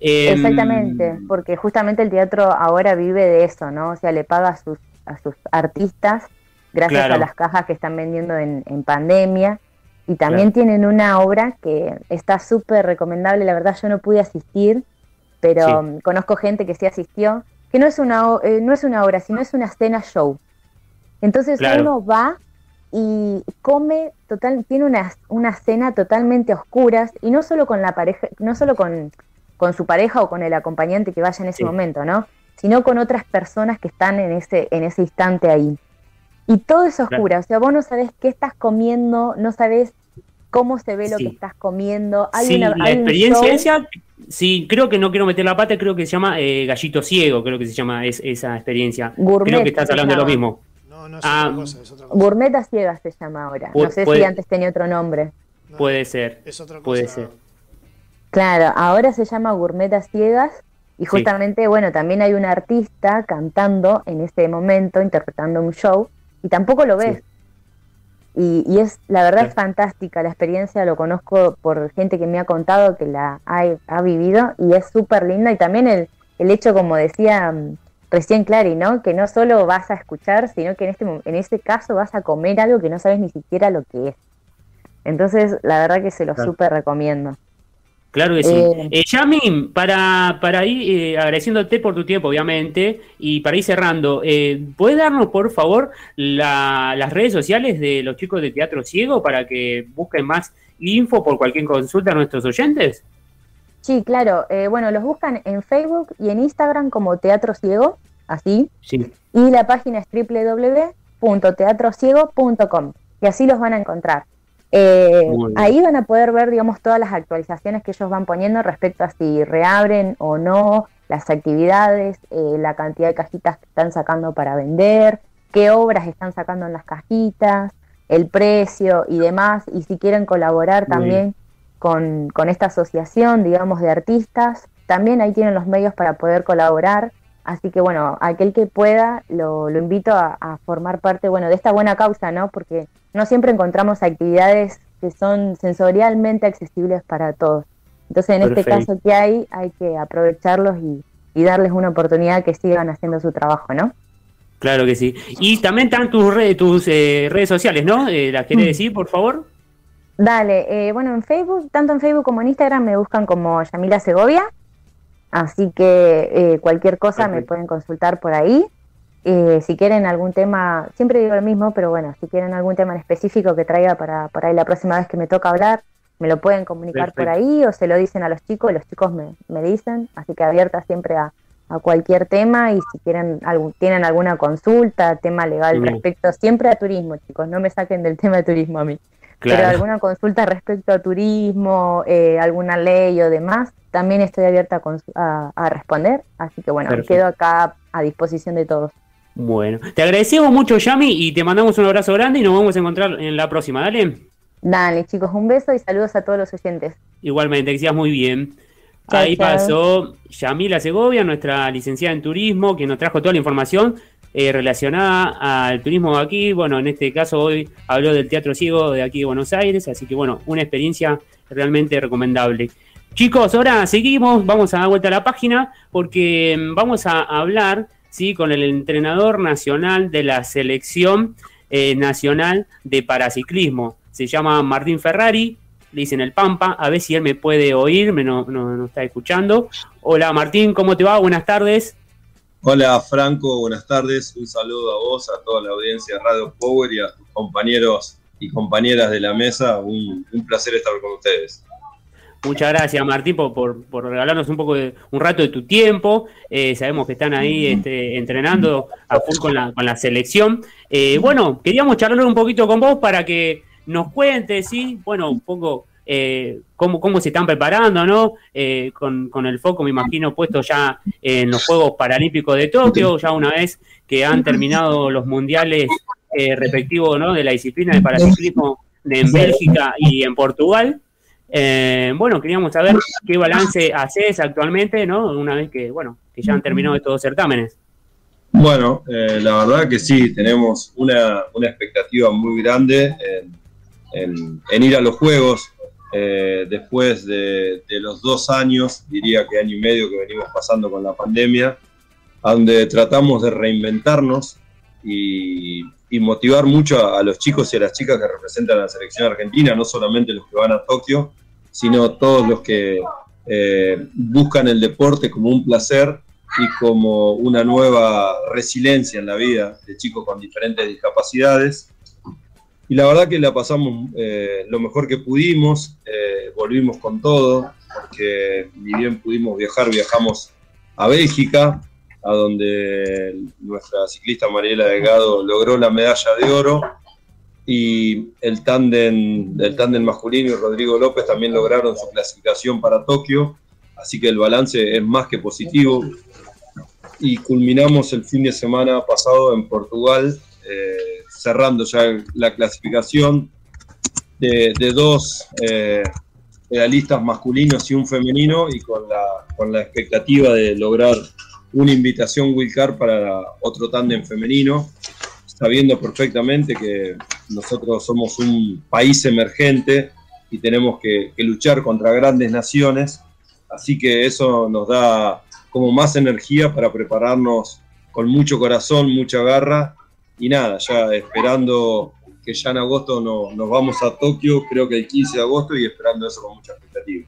Em, Exactamente, porque justamente el teatro ahora vive de eso, ¿no? O sea, le paga a sus, a sus artistas gracias a las cajas que están vendiendo en, en pandemia. Y también tienen una obra que está súper recomendable, la verdad yo no pude asistir, pero conozco gente que sí asistió, que no es una, eh, no es una obra, sino es una cena show. Entonces uno va y come total, tiene una, una cena totalmente oscuras, y no solo con la pareja, no solo con, con su pareja o con el acompañante que vaya en ese momento, ¿no? Sino con otras personas que están en ese, en ese instante ahí. Y todo es oscura, o sea, vos no sabés qué estás comiendo, no sabés cómo se ve lo que estás comiendo. Hay sí, la experiencia esa, sí, creo que no quiero meter la pata, creo que se llama eh, Gallito Ciego, creo que se llama esa experiencia. creo que estás hablando de lo mismo. No, no es ah, otra cosa, es otra cosa. Gourmet a ciegas se llama ahora. No sé si antes tenía otro nombre. puede ser. Es otra cosa. Puede ser. Claro, ahora se llama Gourmet a ciegas y justamente, bueno, también hay un artista cantando en este momento, interpretando un show, y tampoco lo ves. Y, es, la verdad es fantástica la experiencia, lo conozco por gente que me ha contado que la ha, vivido y es súper linda. Y también el, el hecho, como decía mm, recién Clary, ¿no? Que no solo vas a escuchar, sino que en este, en este caso vas a comer algo que no sabes ni siquiera lo que es. Entonces, la verdad que se lo súper recomiendo. Claro que sí. Eh, eh, Yami, para, para ir eh, agradeciéndote por tu tiempo, obviamente, y para ir cerrando, eh, ¿puedes darnos, por favor, las redes sociales de los chicos de Teatro Ciego para que busquen más info por cualquier consulta a nuestros oyentes? Sí, claro. bueno, los buscan en Facebook y en Instagram como Teatro Ciego, así. Sí. Y la página es www.teatrociego.com y así los van a encontrar. Eh, ahí van a poder ver, digamos, todas las actualizaciones que ellos van poniendo respecto a si reabren o no las actividades, eh, la cantidad de cajitas que están sacando para vender, qué obras están sacando en las cajitas, el precio y demás. Y si quieren colaborar también con, esta asociación, digamos, de artistas, también ahí tienen los medios para poder colaborar. Así que bueno, aquel que pueda, lo, lo invito a, a, formar parte, bueno, de esta buena causa, ¿no? Porque no siempre encontramos actividades que son sensorialmente accesibles para todos. Entonces, en este caso que hay, hay que aprovecharlos y, darles una oportunidad que sigan haciendo su trabajo, ¿no? Claro que sí. Y también están tus, redes, tus eh, redes sociales, ¿no? Eh, ¿Las querés mm. decir, por favor? Dale, eh, bueno, en Facebook, tanto en Facebook como en Instagram me buscan como Yamila Segovia, así que cualquier cosa me pueden consultar por ahí. Eh, si quieren algún tema, siempre digo lo mismo, pero bueno, si quieren algún tema en específico que traiga para, para ahí la próxima vez que me toca hablar, me lo pueden comunicar por ahí o se lo dicen a los chicos, los chicos me, me dicen, así que abierta siempre a, a, cualquier tema y si quieren algún, tienen alguna consulta, tema legal respecto, siempre a turismo, chicos, no me saquen del tema de turismo a mí. Pero alguna consulta respecto a turismo, eh, alguna ley o demás, también estoy abierta a, a, responder. Así que bueno, quedo acá a disposición de todos. Bueno, te agradecemos mucho, Yami, y te mandamos un abrazo grande y nos vamos a encontrar en la próxima. Dale. Dale, chicos, un beso y saludos a todos los oyentes. Igualmente, que seas muy bien. Ahí pasó Yamila Segovia, nuestra licenciada en turismo, que nos trajo toda la información eh, relacionada al turismo aquí. Bueno, en este caso hoy habló del Teatro Ciego de aquí de Buenos Aires, así que bueno, una experiencia realmente recomendable. Chicos, ahora seguimos, vamos a dar vuelta a la página porque mm, vamos a hablar ¿sí? con el entrenador nacional de la selección eh, nacional de paraciclismo. Se llama Martín Ferrari, le dicen el Pampa, a ver si él me puede oír, me no, no, está escuchando. Hola Martín, ¿cómo te va? Buenas tardes. Hola Franco, buenas tardes. Un saludo a vos, a toda la audiencia de Radio Power y a tus compañeros y compañeras de la mesa. un placer estar con ustedes. Muchas gracias, Martín, por, por, regalarnos un poco de un rato de tu tiempo. Eh, sabemos que están ahí este, entrenando a full con la, con la selección. Eh, bueno, queríamos charlar un poquito con vos para que nos cuentes, ¿sí? Bueno, un poco eh, cómo, cómo se están preparando, ¿no? Con, con, el foco, me imagino, puesto ya en los Juegos Paralímpicos de Tokio, ya una vez que han terminado los mundiales respectivos, ¿no? De la disciplina de paraciclismo en Bélgica y en Portugal. Eh, bueno, queríamos saber qué balance haces actualmente, ¿no? Una vez que, bueno, que ya han terminado estos dos certámenes. Bueno, eh, la verdad que sí, tenemos una, expectativa muy grande en, ir a los Juegos. Eh, después de, los dos años, diría que año y medio que venimos pasando con la pandemia, donde tratamos de reinventarnos y, motivar mucho a, los chicos y a las chicas que representan a la selección argentina, no solamente los que van a Tokio, sino todos los que eh, buscan el deporte como un placer y como una nueva resiliencia en la vida de chicos con diferentes discapacidades. Y la verdad que la pasamos eh, lo mejor que pudimos, eh, volvimos con todo, porque ni bien pudimos viajar, viajamos a Bélgica, a donde nuestra ciclista Mariela Delgado logró la medalla de oro y el tándem, el tándem masculino y Rodrigo López también lograron su clasificación para Tokio, así que el balance es más que positivo. Y culminamos el fin de semana pasado en Portugal, eh, cerrando ya la clasificación de, dos eh, masculinos y un femenino, y con la, con la expectativa de lograr una invitación Wilcar para otro tándem femenino, sabiendo perfectamente que nosotros somos un país emergente y tenemos que, luchar contra grandes naciones, así que eso nos da como más energía para prepararnos con mucho corazón, mucha garra y nada, ya esperando que ya en agosto nos vamos a Tokio, creo que el 15 de agosto y esperando eso con mucha expectativa.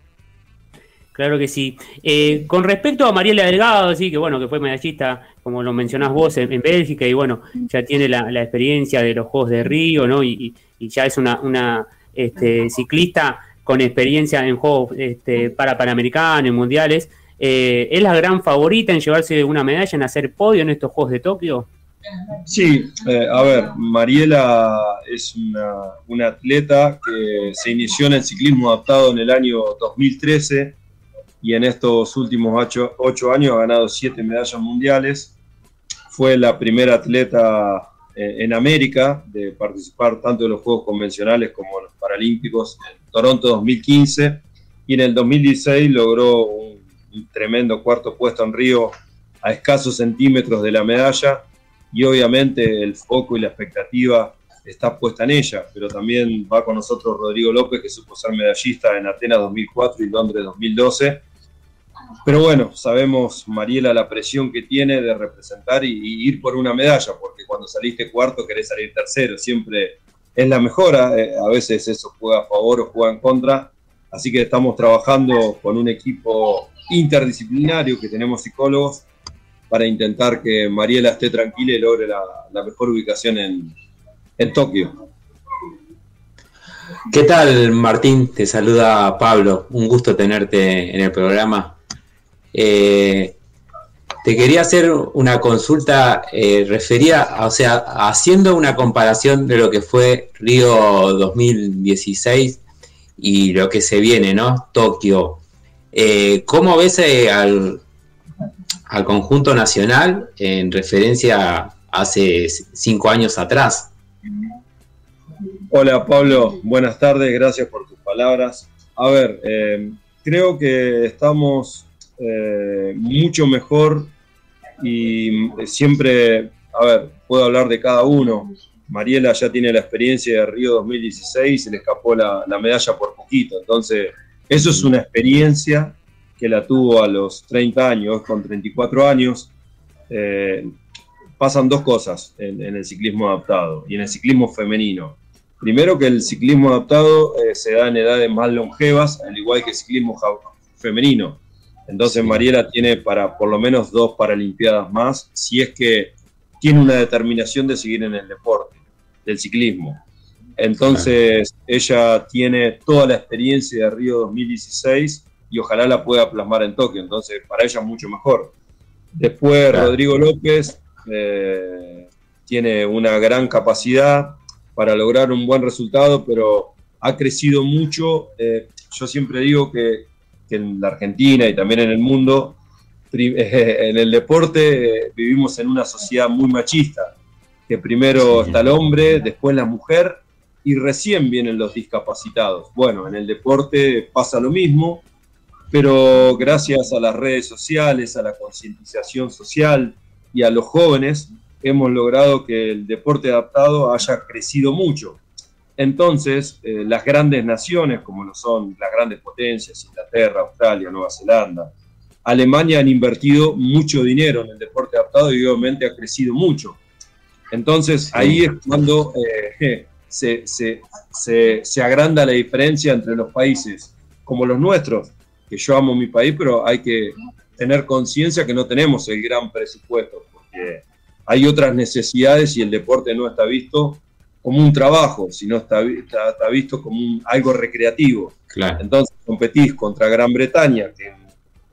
Claro que sí. Eh, con respecto a Mariela Delgado, sí, que bueno, que fue medallista, como lo mencionás vos, en, Bélgica, y bueno, ya tiene la, experiencia de los Juegos de Río, ¿no? Y, ya es una, este, ciclista con experiencia en Juegos este, para Panamericanos y Mundiales. Eh, ¿Es la gran favorita en llevarse una medalla, en hacer podio en estos Juegos de Tokio? Sí, eh, a ver, Mariela es una, atleta que se inició en el ciclismo adaptado en el año 2013 y en estos últimos ocho, años ha ganado siete medallas mundiales. Fue la primera atleta eh, en América de participar tanto en los Juegos Convencionales como en los Paralímpicos en Toronto 2015 y en el 2016 logró un tremendo cuarto puesto en Río a escasos centímetros de la medalla y obviamente el foco y la expectativa está puesta en ella, pero también va con nosotros Rodrigo López, que supo ser medallista en Atenas 2004 y Londres 2012. Pero bueno, sabemos, Mariela, la presión que tiene de representar y, ir por una medalla, porque cuando saliste cuarto querés salir tercero, siempre es la mejora, eh, a veces eso juega a favor o juega en contra, así que estamos trabajando con un equipo interdisciplinario que tenemos psicólogos para intentar que Mariela esté tranquila y logre la, mejor ubicación en, Tokio. ¿Qué tal, Martín? Te saluda Pablo. Un gusto tenerte en el programa. Eh, te quería hacer una consulta eh, referida, o sea, haciendo una comparación de lo que fue Río 2016 y lo que se viene, ¿no? Tokio. Eh, ¿Cómo ves al, al conjunto nacional en referencia hace cinco años atrás. Hola Pablo, buenas tardes, gracias por tus palabras. A ver, eh, creo que estamos eh, mucho mejor y siempre, a ver, puedo hablar de cada uno. Mariela ya tiene la experiencia de Río 2016 y se le escapó la, la medalla por poquito. Entonces, eso es una experiencia que la tuvo a los 30 años, con 34 años, eh, pasan dos cosas en, el ciclismo adaptado y en el ciclismo femenino. Primero que el ciclismo adaptado eh, se da en edades más longevas, al igual que el ciclismo femenino. Entonces Mariela tiene para por lo menos dos Paralimpiadas más, si es que tiene una determinación de seguir en el deporte, del ciclismo. Entonces ella tiene toda la experiencia de Río 2016 y ojalá la pueda plasmar en Tokio, entonces para ella mucho mejor. Después Rodrigo López eh, tiene una gran capacidad para lograr un buen resultado, pero ha crecido mucho. Eh, yo siempre digo que, en la Argentina y también en el mundo, en el deporte eh, vivimos en una sociedad muy machista, que primero está el hombre, después la mujer y recién vienen los discapacitados. Bueno, en el deporte pasa lo mismo, pero gracias a las redes sociales, a la concientización social y a los jóvenes, hemos logrado que el deporte adaptado haya crecido mucho. Entonces, eh, las grandes naciones, como lo son las grandes potencias, Inglaterra, Australia, Nueva Zelanda, Alemania han invertido mucho dinero en el deporte adaptado y obviamente ha crecido mucho. Entonces, ahí es cuando eh, se, se agranda la diferencia entre los países como los nuestros, que yo amo mi país, pero hay que tener conciencia que no tenemos el gran presupuesto, porque hay otras necesidades y el deporte no está visto como un trabajo, sino está, está, visto como un, algo recreativo. Entonces competís contra Gran Bretaña, que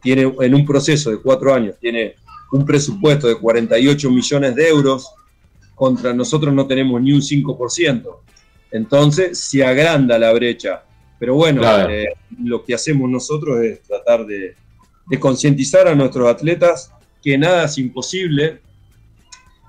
tiene en un proceso de cuatro años tiene un presupuesto de 48 millones de euros, contra nosotros no tenemos ni un 5%. Entonces se agranda la brecha pero bueno, eh, lo que hacemos nosotros es tratar de, concientizar a nuestros atletas que nada es imposible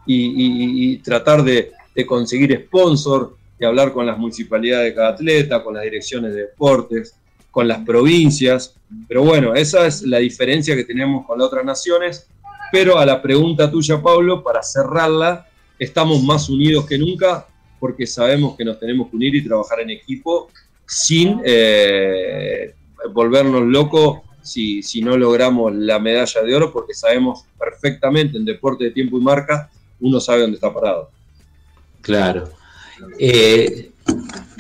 y, tratar de, conseguir sponsor, de hablar con las municipalidades de cada atleta, con las direcciones de deportes, con las provincias. Pero bueno, esa es la diferencia que tenemos con las otras naciones. Pero a la pregunta tuya, Pablo, para cerrarla, estamos más unidos que nunca porque sabemos que nos tenemos que unir y trabajar en equipo sin eh, volvernos locos si, si, no logramos la medalla de oro, porque sabemos perfectamente en deporte de tiempo y marca, uno sabe dónde está parado. Claro. Eh,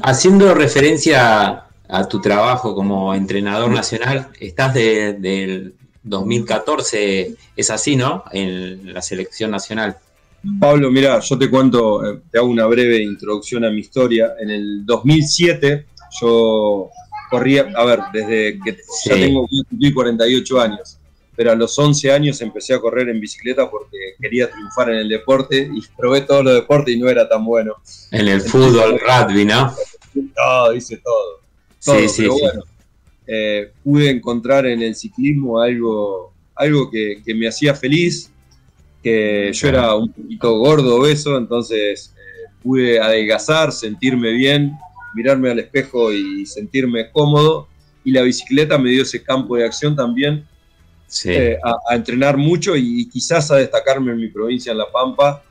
haciendo referencia a tu trabajo como entrenador nacional, estás del 2014, es así, ¿no? En la selección nacional. Pablo, mira, yo te cuento, eh, te hago una breve introducción a mi historia. En el 2007 yo corría, a ver, desde que ya tengo 48 años. pero a los 11 años empecé a correr en bicicleta porque quería triunfar en el deporte y probé todos los deportes y no era tan bueno. En el fútbol, rugby, ¿no? No, hice todo. sí, sí, sí. bueno, eh, pude encontrar en el ciclismo algo, algo que, me hacía feliz, que yo era un poquito gordo, obeso, entonces eh, pude adelgazar, sentirme bien, mirarme al espejo y sentirme cómodo. Y la bicicleta me dio ese campo de acción también eh, a, entrenar mucho y, quizás a destacarme en mi provincia, en La Pampa.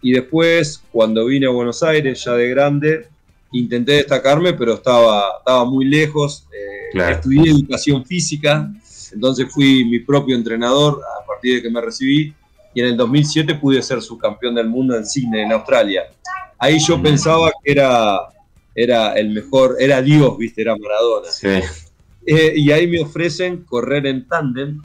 Y después, cuando vine a Buenos Aires, ya de grande, intenté destacarme, pero estaba, estaba muy lejos. Eh, estudié educación física, entonces fui mi propio entrenador a partir de que me recibí. Y en el 2007 pude ser subcampeón del mundo en Sydney, en Australia. Ahí yo mm. pensaba que era, era el mejor, era Dios, viste, era Maradona. Eh, y ahí me ofrecen correr en tándem.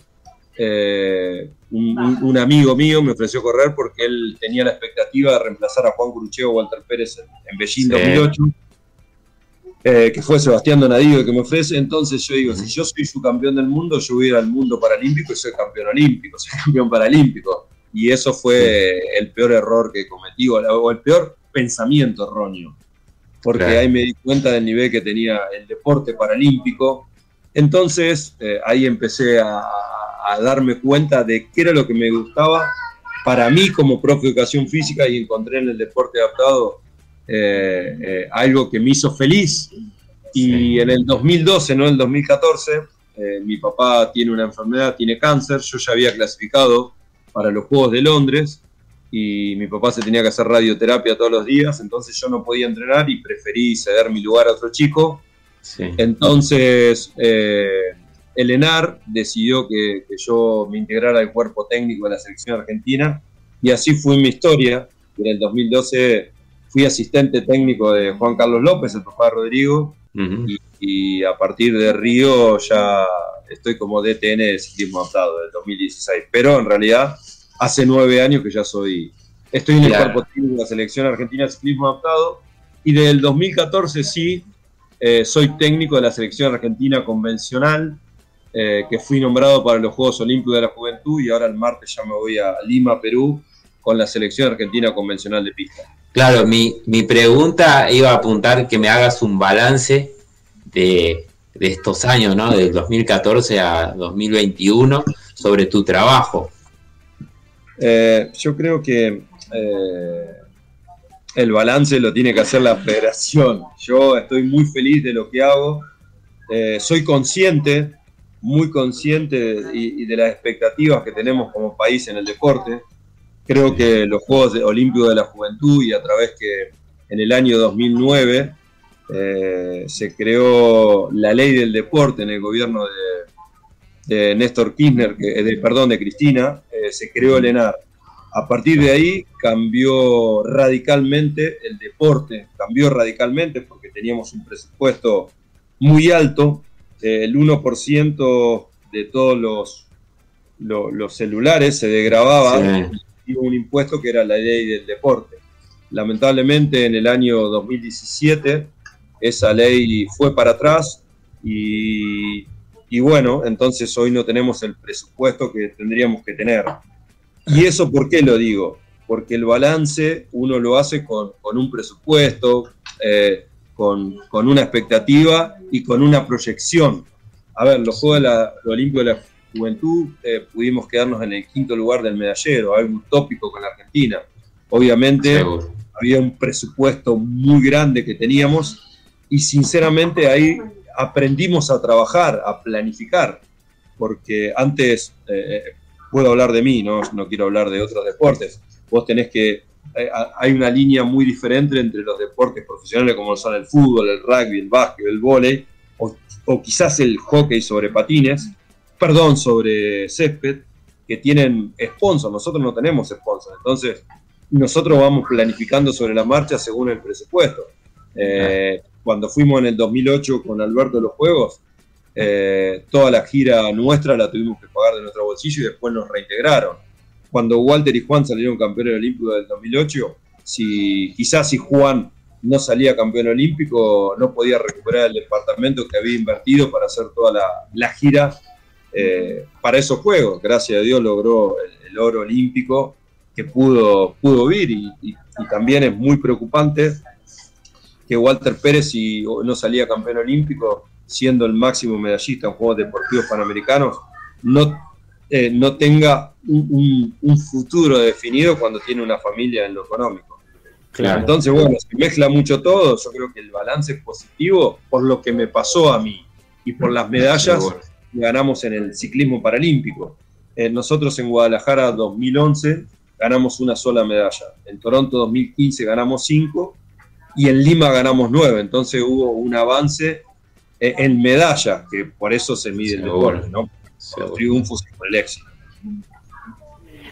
Eh, un, amigo mío me ofreció correr porque él tenía la expectativa de reemplazar a Juan Curucheo o Walter Pérez en, Beijing 2008, eh, que fue Sebastián Donadío que me ofrece. Entonces yo digo, si yo soy su campeón del mundo, yo voy a ir al mundo paralímpico y soy campeón olímpico, soy campeón paralímpico. Y eso fue el peor error que cometí, o el peor pensamiento erróneo, porque ahí me di cuenta del nivel que tenía el deporte paralímpico. Entonces eh, ahí empecé a, a darme cuenta de qué era lo que me gustaba para mí como profe de educación física y encontré en el deporte adaptado eh, eh, algo que me hizo feliz. Y en el 2012, no en el 2014, eh, mi papá tiene una enfermedad, tiene cáncer, yo ya había clasificado para los Juegos de Londres y mi papá se tenía que hacer radioterapia todos los días, entonces yo no podía entrenar y preferí ceder mi lugar a otro chico. Entonces, el ENAR decidió que, yo me integrara al cuerpo técnico de la selección argentina y así fue mi historia. En el 2012 fui asistente técnico de Juan Carlos López, el papá de Rodrigo, y, a partir de Río ya estoy como DTN de ciclismo adaptado del 2016. Pero en realidad hace nueve años que ya soy, estoy en el cuerpo técnico de la selección argentina de ciclismo adaptado y desde el 2014 sí eh, soy técnico de la selección argentina convencional eh, que fui nombrado para los Juegos Olímpicos de la Juventud y ahora el martes ya me voy a Lima, Perú, con la selección argentina convencional de pista. Claro, mi, pregunta iba a apuntar que me hagas un balance de, estos años, ¿no? Del 2014 a 2021, sobre tu trabajo. Eh, yo creo que eh, el balance lo tiene que hacer la federación. Yo estoy muy feliz de lo que hago. soy consciente muy consciente y, de las expectativas que tenemos como país en el deporte. Creo que los Juegos Olímpicos de la Juventud y a través que en el año 2009 eh, se creó la ley del deporte en el gobierno de, Néstor Kirchner, que, de, perdón, de Cristina, eh, se creó el ENAR. A partir de ahí cambió radicalmente el deporte, cambió radicalmente porque teníamos un presupuesto muy alto el 1% de todos los, los, celulares se desgrababa y un impuesto que era la ley del deporte. Lamentablemente en el año 2017 esa ley fue para atrás y, bueno, entonces hoy no tenemos el presupuesto que tendríamos que tener. ¿Y eso por qué lo digo? Porque el balance uno lo hace con, un presupuesto, eh, con, una expectativa y con una proyección. A ver, los Juegos de la, Olímpicos de la Juventud eh, pudimos quedarnos en el quinto lugar del medallero, algo utópico con la Argentina. Obviamente había un presupuesto muy grande que teníamos y sinceramente ahí aprendimos a trabajar, a planificar, porque antes, eh, eh, puedo hablar de mí, ¿no? no quiero hablar de otros deportes, vos tenés que eh, hay una línea muy diferente entre los deportes profesionales como son el fútbol, el rugby, el básquet, el vóley, o, quizás el hockey sobre patines, perdón, sobre césped, que tienen sponsors. Nosotros no tenemos sponsors, entonces nosotros vamos planificando sobre la marcha según el presupuesto. Eh, cuando fuimos en el 2008 con Alberto de los Juegos, eh, toda la gira nuestra la tuvimos que pagar de nuestro bolsillo y después nos reintegraron cuando Walter y Juan salieron campeones olímpicos del 2008, si quizás si Juan no salía campeón olímpico, no podía recuperar el departamento que había invertido para hacer toda la, gira eh, para esos Juegos. Gracias a Dios logró el, oro olímpico que pudo, pudo vir y, también es muy preocupante que Walter Pérez, si no salía campeón olímpico, siendo el máximo medallista en Juegos Deportivos Panamericanos, no, eh, no tenga un, futuro definido cuando tiene una familia en lo económico. Entonces, bueno, se mezcla mucho todo. Yo creo que el balance es positivo por lo que me pasó a mí y por las medallas que ganamos en el ciclismo paralímpico. Eh, nosotros en Guadalajara 2011 ganamos una sola medalla. En Toronto 2015 ganamos cinco y en Lima ganamos nueve. Entonces hubo un avance eh, en medalla, que por eso se mide el deporte, ¿no? Los triunfos y por el éxito.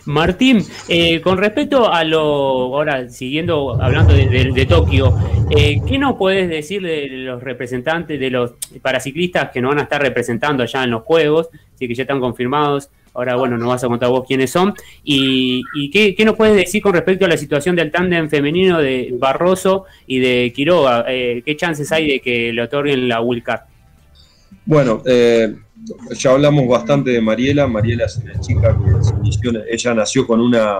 Martín, eh, con respecto a lo, ahora siguiendo hablando de, Tokio, eh, ¿qué nos puedes decir de los representantes, de los paraciclistas que nos van a estar representando allá en los Juegos, sí que ya están confirmados? Ahora, bueno, nos vas a contar vos quiénes son. ¿Y, qué, nos puedes decir con respecto a la situación del tándem femenino de Barroso y de Quiroga? Eh, ¿Qué chances hay de que le otorguen la Card? Bueno, eh, ya hablamos bastante de Mariela. Mariela es una chica que ella nació con una,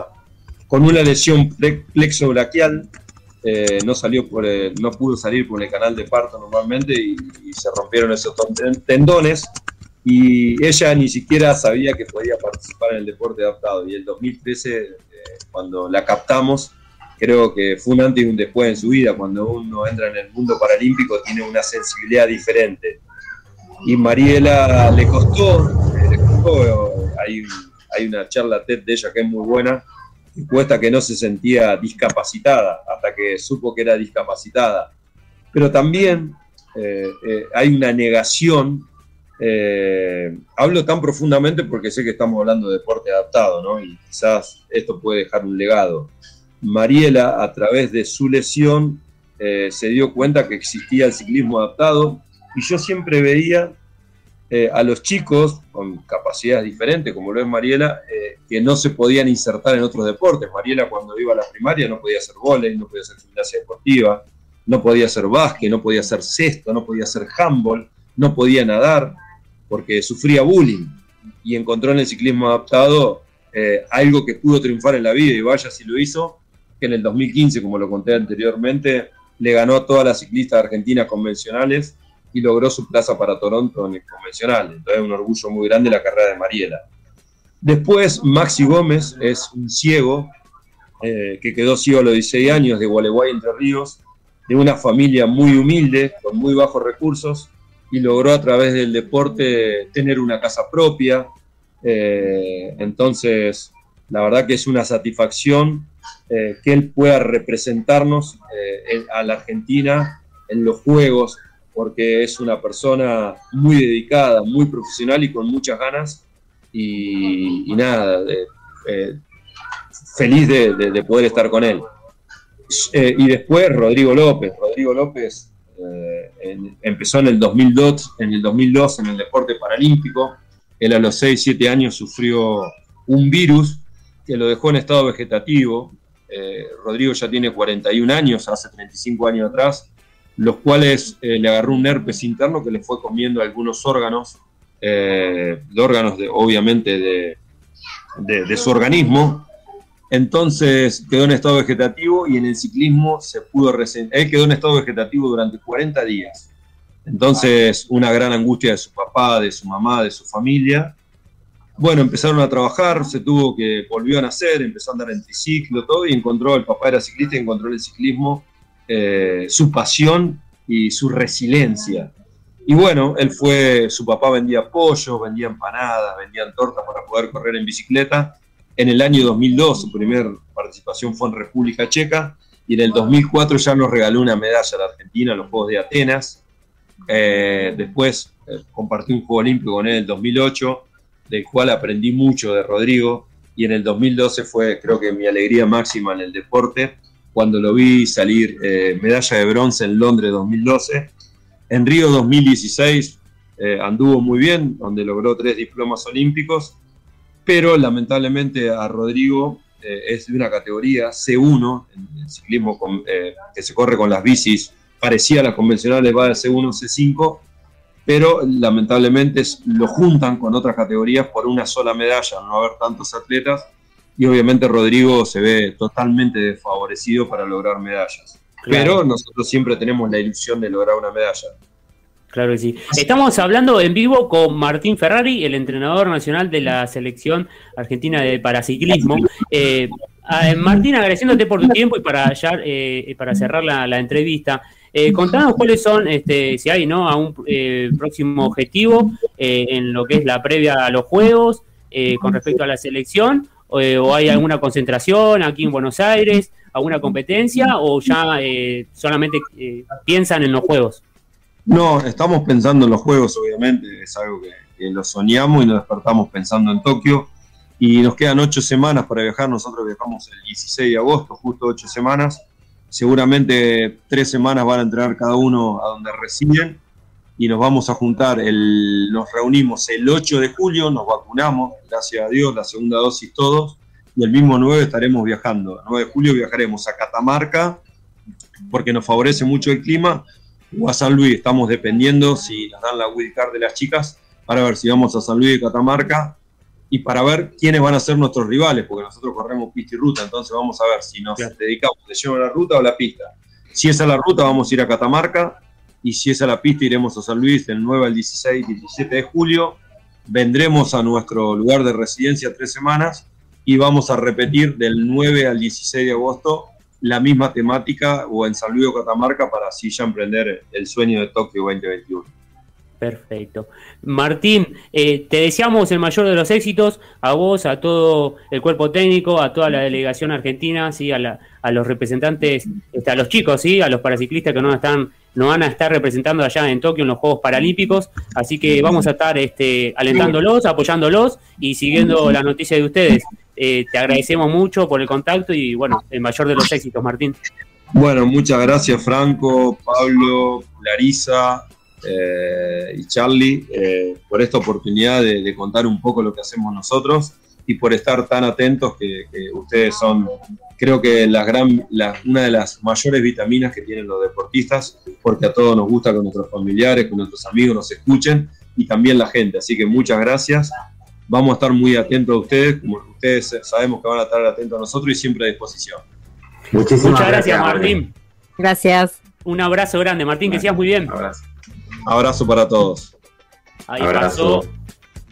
con una lesión plexobraquial. Eh, no, salió por no pudo salir por el canal de parto normalmente y, se rompieron esos tendones. Y ella ni siquiera sabía que podía participar en el deporte adaptado. Y el 2013, eh, cuando la captamos, creo que fue un antes y un después en su vida. Cuando uno entra en el mundo paralímpico, tiene una sensibilidad diferente y Mariela le costó, le costó hay, hay, una charla TED de ella que es muy buena, y cuesta que no se sentía discapacitada hasta que supo que era discapacitada. Pero también eh, eh, hay una negación, eh, hablo tan profundamente porque sé que estamos hablando de deporte adaptado, ¿no? Y quizás esto puede dejar un legado. Mariela, a través de su lesión, se dio cuenta que existía el ciclismo adaptado, y yo siempre veía eh, a los chicos con capacidades diferentes, como lo es Mariela, eh, que no se podían insertar en otros deportes. Mariela cuando iba a la primaria no podía hacer vóley, no podía hacer gimnasia deportiva, no podía hacer básquet, no podía hacer cesto, no podía hacer handball, no podía nadar, porque sufría bullying. Y encontró en el ciclismo adaptado eh, algo que pudo triunfar en la vida, y vaya si lo hizo, que en el 2015, como lo conté anteriormente, le ganó a todas las ciclistas argentinas convencionales y logró su plaza para Toronto en el convencional. Entonces es un orgullo muy grande la carrera de Mariela. Después, Maxi Gómez es un ciego eh, que quedó ciego a los 16 años de Gualeguay, Entre Ríos, de una familia muy humilde, con muy bajos recursos, y logró a través del deporte tener una casa propia. Eh, entonces, la verdad que es una satisfacción eh, que él pueda representarnos a la Argentina en los Juegos, porque es una persona muy dedicada, muy profesional y con muchas ganas. Y, nada, eh, feliz de, poder estar con él. Eh, y después Rodrigo López. Rodrigo López eh, empezó en el 2002, en el 2002 en el deporte paralímpico. Él a los 6, 7 años sufrió un virus que lo dejó en estado vegetativo. Rodrigo ya tiene 41 años, hace 35 años atrás los cuales eh, le agarró un herpes interno que le fue comiendo algunos órganos, eh, de órganos de, obviamente de, de, su organismo. Entonces quedó en estado vegetativo y en el ciclismo se pudo Él quedó en estado vegetativo durante 40 días. Entonces, una gran angustia de su papá, de su mamá, de su familia. Bueno, empezaron a trabajar, se tuvo que, volvió a nacer, empezó a andar en triciclo, todo, y encontró, el papá era ciclista y encontró el ciclismo eh, su pasión y su resiliencia. Y bueno, él fue, su papá vendía pollo, vendía empanadas, vendían tortas para poder correr en bicicleta. En el año 2002 su primera participación fue en República Checa y en el 2004 ya nos regaló una medalla a la Argentina en los Juegos de Atenas. Eh, después eh, compartí un Juego Olímpico con él en el 2008, del cual aprendí mucho de Rodrigo y en el 2012 fue creo que mi alegría máxima en el deporte cuando lo vi salir eh, medalla de bronce en Londres 2012. En Río 2016 eh, anduvo muy bien, donde logró tres diplomas olímpicos, pero lamentablemente a Rodrigo eh, es de una categoría C1, en el ciclismo que se corre con las bicis, parecía a las convencionales, va de C1 C5, pero lamentablemente lo juntan con otras categorías por una sola medalla, al no haber tantos atletas, y obviamente Rodrigo se ve totalmente desfavorecido para lograr medallas. Pero nosotros siempre tenemos la ilusión de lograr una medalla. Claro que sí. Estamos hablando en vivo con Martín Ferrari, el entrenador nacional de la selección argentina de paraciclismo. Eh, Martín, agradeciéndote por tu tiempo y para, ya, eh, para cerrar la, entrevista, eh, contanos cuáles son, este, si hay ¿no? a un eh, próximo objetivo en lo que es la previa a los Juegos con respecto a la selección, o hay alguna concentración aquí en Buenos Aires, alguna competencia, o ya solamente piensan en los Juegos. No, estamos pensando en los juegos, obviamente, es algo que, lo soñamos y nos despertamos pensando en Tokio. Y nos quedan ocho semanas para viajar, nosotros viajamos el 16 de agosto, justo ocho semanas. Seguramente tres semanas van a entrenar cada uno a donde residen y nos vamos a juntar, nos reunimos el 8 de julio, nos vacunamos, gracias a Dios, la segunda dosis todos, y el mismo 9 estaremos viajando. El 9 de julio viajaremos a Catamarca, porque nos favorece mucho el clima, o a San Luis. Estamos dependiendo si nos dan la wildcard de las chicas para ver si vamos a San Luis de Catamarca y para ver quiénes van a ser nuestros rivales, porque nosotros corremos pista y ruta, entonces vamos a ver si nos dedicamos de lleno a la ruta o a la pista. Si es a la ruta, vamos a ir a Catamarca, y si es a la pista, iremos a San Luis del 9 al 16 y 17 de julio. Vendremos a nuestro lugar de residencia tres semanas y vamos a repetir del 9 al 16 de agosto la misma temática o en San Catamarca para así ya emprender el sueño de Tokio 2021. Perfecto. Martín, eh, te deseamos el mayor de los éxitos, a vos, a todo el cuerpo técnico, a toda la delegación argentina, ¿sí? a, a los representantes, este, a los chicos, ¿sí? a los paraciclistas que no están nos van a estar representando allá en Tokio en los Juegos Paralímpicos, así que vamos a estar este, alentándolos, apoyándolos y siguiendo la noticia de ustedes. Eh, te agradecemos mucho por el contacto y bueno, el mayor de los éxitos, Martín. Bueno, muchas gracias Franco, Pablo, Larisa eh, y Charlie eh, por esta oportunidad de, contar un poco lo que hacemos nosotros y por estar tan atentos que, ustedes son, creo que la gran, una de las mayores vitaminas que tienen los deportistas, porque a todos nos gusta que nuestros familiares, que nuestros amigos nos escuchen y también la gente. Así que muchas gracias vamos a estar muy atentos a ustedes, como ustedes sabemos que van a estar atentos a nosotros y siempre a disposición. Muchísimas Muchas gracias, Martín. Gracias. Un abrazo grande, Martín, que sigas muy bien. Abrazo. abrazo para todos. Ahí pasó,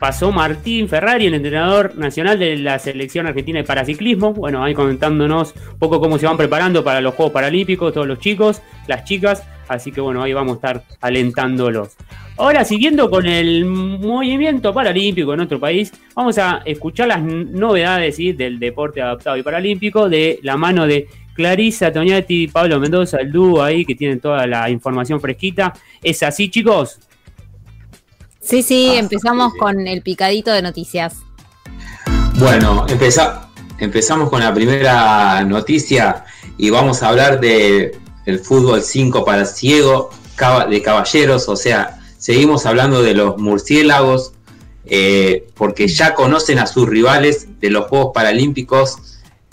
pasó Martín Ferrari, el entrenador nacional de la selección argentina de paraciclismo. Bueno, ahí comentándonos un poco cómo se van preparando para los Juegos Paralímpicos, todos los chicos, las chicas. Así que bueno, ahí vamos a estar alentándolos. Ahora, siguiendo con el movimiento paralímpico en nuestro país, vamos a escuchar las novedades del deporte adaptado y paralímpico de la mano de Clarisa Toñati Pablo Mendoza, el dúo ahí que tienen toda la información fresquita. ¿Es así, chicos? Sí, sí, ah, empezamos con el picadito de noticias. Bueno, empezamos con la primera noticia y vamos a hablar de el fútbol 5 para ciego de caballeros, o sea, seguimos hablando de los murciélagos, eh, porque ya conocen a sus rivales de los Juegos Paralímpicos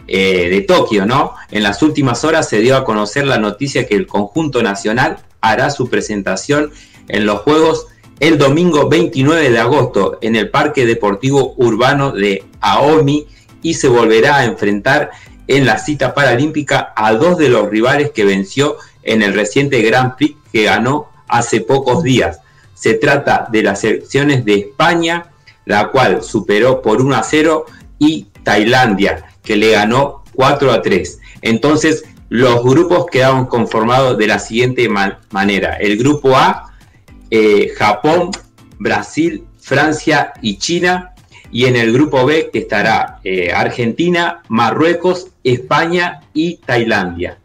eh, de Tokio, ¿no? En las últimas horas se dio a conocer la noticia que el conjunto nacional hará su presentación en los Juegos el domingo 29 de agosto en el Parque Deportivo Urbano de Aomi y se volverá a enfrentar en la cita paralímpica a dos de los rivales que venció en el reciente Grand Prix que ganó hace pocos días. Se trata de las selecciones de España, la cual superó por 1 a 0, y Tailandia, que le ganó 4 a 3. Entonces, los grupos quedaron conformados de la siguiente manera. El grupo A, eh, Japón, Brasil, Francia y China. Y en el grupo B que estará eh, Argentina, Marruecos, España y Tailandia.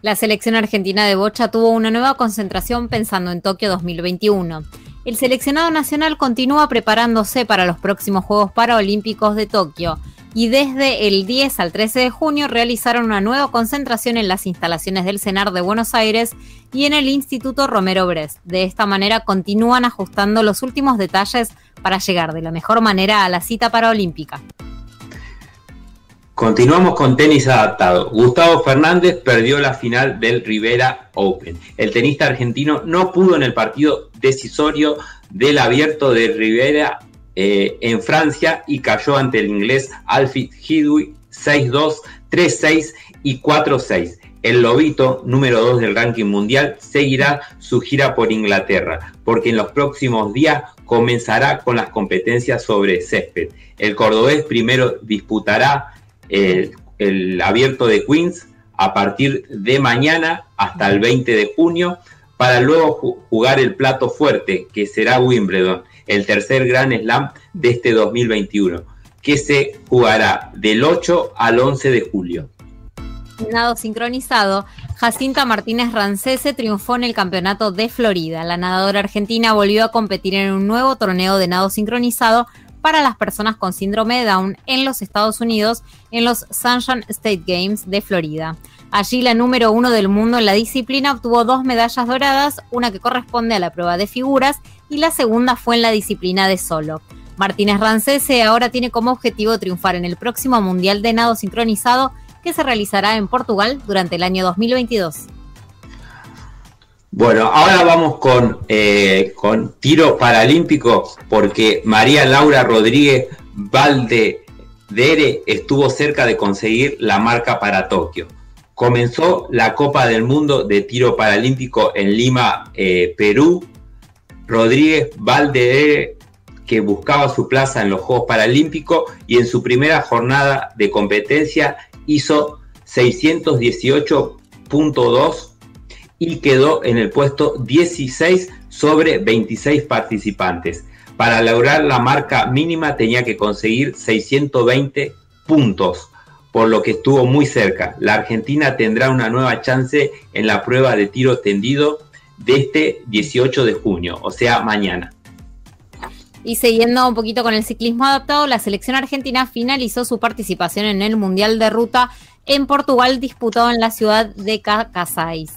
La selección argentina de bocha tuvo una nueva concentración pensando en Tokio 2021. El seleccionado nacional continúa preparándose para los próximos Juegos Paralímpicos de Tokio y desde el 10 al 13 de junio realizaron una nueva concentración en las instalaciones del CENAR de Buenos Aires y en el Instituto Romero Brest. De esta manera continúan ajustando los últimos detalles para llegar de la mejor manera a la cita paralímpica. Continuamos con tenis adaptado. Gustavo Fernández perdió la final del Rivera Open. El tenista argentino no pudo en el partido decisorio del abierto de Rivera eh, en Francia y cayó ante el inglés Alfie Hidwi 6-2, 3-6 y 4-6. El Lobito, número 2 del ranking mundial, seguirá su gira por Inglaterra, porque en los próximos días comenzará con las competencias sobre césped. El cordobés primero disputará el, abierto de Queens a partir de mañana hasta el 20 de junio para luego jugar el plato fuerte que será Wimbledon, el tercer Gran Slam de este 2021, que se jugará del 8 al 11 de julio. Nado sincronizado, Jacinta Martínez Rancese triunfó en el campeonato de Florida. La nadadora argentina volvió a competir en un nuevo torneo de nado sincronizado para las personas con síndrome de Down en los Estados Unidos en los Sunshine State Games de Florida. Allí la número uno del mundo en la disciplina obtuvo dos medallas doradas, una que corresponde a la prueba de figuras y la segunda fue en la disciplina de solo. Martínez Rancese ahora tiene como objetivo triunfar en el próximo Mundial de Nado Sincronizado que se realizará en Portugal durante el año 2022. Bueno, ahora vamos con, eh, con tiro paralímpico porque María Laura Rodríguez Valdedere estuvo cerca de conseguir la marca para Tokio. Comenzó la Copa del Mundo de Tiro Paralímpico en Lima, eh, Perú. Rodríguez Valdedere que buscaba su plaza en los Juegos Paralímpicos y en su primera jornada de competencia hizo 618.2 y quedó en el puesto 16 sobre 26 participantes. Para lograr la marca mínima tenía que conseguir 620 puntos, por lo que estuvo muy cerca. La Argentina tendrá una nueva chance en la prueba de tiro tendido de este 18 de junio, o sea, mañana. Y siguiendo un poquito con el ciclismo adaptado, la selección argentina finalizó su participación en el Mundial de Ruta en Portugal disputado en la ciudad de Casais.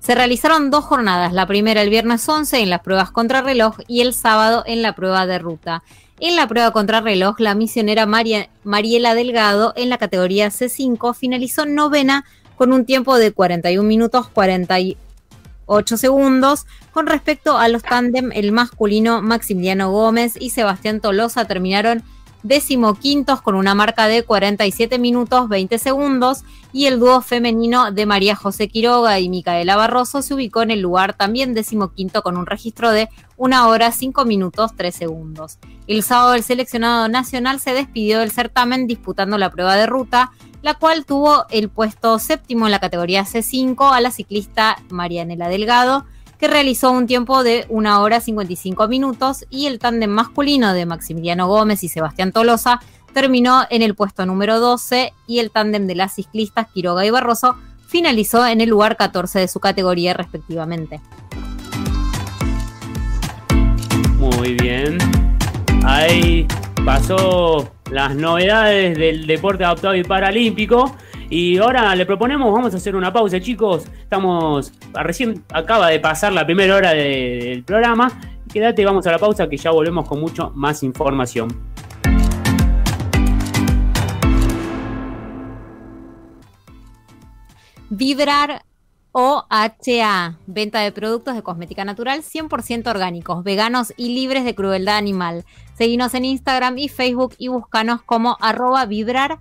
Se realizaron dos jornadas, la primera el viernes 11 en las pruebas contrarreloj y el sábado en la prueba de ruta. En la prueba contrarreloj, la misionera Mariela Delgado en la categoría C5 finalizó novena con un tiempo de 41 minutos 48 segundos. Con respecto a los tándem, el masculino Maximiliano Gómez y Sebastián Tolosa terminaron decimoquintos con una marca de 47 minutos 20 segundos y el dúo femenino de María José Quiroga y Micaela Barroso se ubicó en el lugar también decimoquinto con un registro de 1 hora 5 minutos 3 segundos. El sábado el seleccionado nacional se despidió del certamen disputando la prueba de ruta, la cual tuvo el puesto séptimo en la categoría C5 a la ciclista Marianela Delgado, que realizó un tiempo de 1 hora 55 minutos y el tándem masculino de Maximiliano Gómez y Sebastián Tolosa terminó en el puesto número 12 y el tándem de las ciclistas Quiroga y Barroso finalizó en el lugar 14 de su categoría respectivamente. Muy bien. Ahí pasó las novedades del deporte adaptado y paralímpico. Y ahora le proponemos, vamos a hacer una pausa, chicos. Estamos, recién acaba de pasar la primera hora del programa. Quédate, vamos a la pausa que ya volvemos con mucho más información. Vibrar OHA, venta de productos de cosmética natural 100% orgánicos, veganos y libres de crueldad animal. Seguinos en Instagram y Facebook y búscanos como arroba vibrar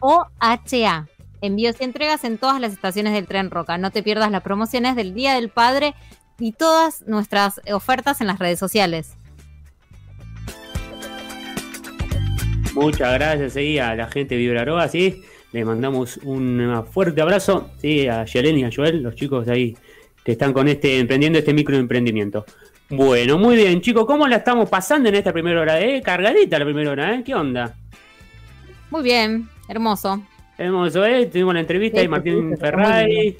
OHA. Envíos y entregas en todas las estaciones del tren Roca. No te pierdas las promociones del Día del Padre y todas nuestras ofertas en las redes sociales. Muchas gracias a la gente de Vibraroga, sí. Les mandamos un fuerte abrazo, sí, a Yelen y a Joel, los chicos de ahí que están con este emprendiendo este microemprendimiento. Bueno, muy bien, chicos, ¿cómo la estamos pasando en esta primera hora? Eh? Cargadita la primera hora, ¿eh? ¿Qué onda? Muy bien, hermoso. Hermoso, ¿eh? Tuvimos la entrevista de Martín Ferrari.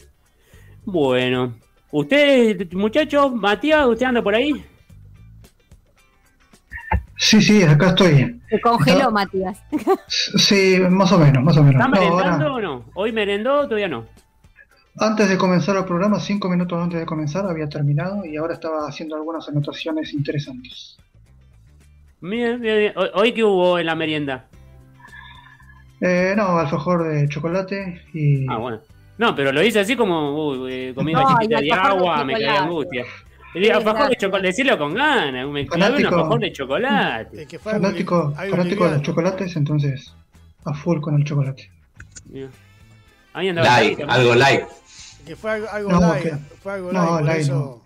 Bueno, ¿usted, muchachos, Matías, usted anda por ahí? Sí, sí, acá estoy. Se congeló, Matías. Sí, más o menos, más o menos. ¿Está merendando o no? ¿Hoy merendó todavía no? Antes de comenzar el programa, cinco minutos antes de comenzar, había terminado y ahora estaba haciendo algunas anotaciones interesantes. Bien, bien, bien. ¿Hoy qué hubo en la merienda? Eh, no, alfajor de chocolate y... Ah, bueno. No, pero lo dice así como uy, comí No, galletita y de agua, me cae angustia. Alfajor de chocolate, decirlo con ganas, me clavé un alfajor de chocolate. Que Fanático, fanático de los chocolates, entonces a full con el chocolate. Mira. Ahí andaba Like, algo like. Es que fue algo, algo No, light. que- Fue algo no, light, por light eso.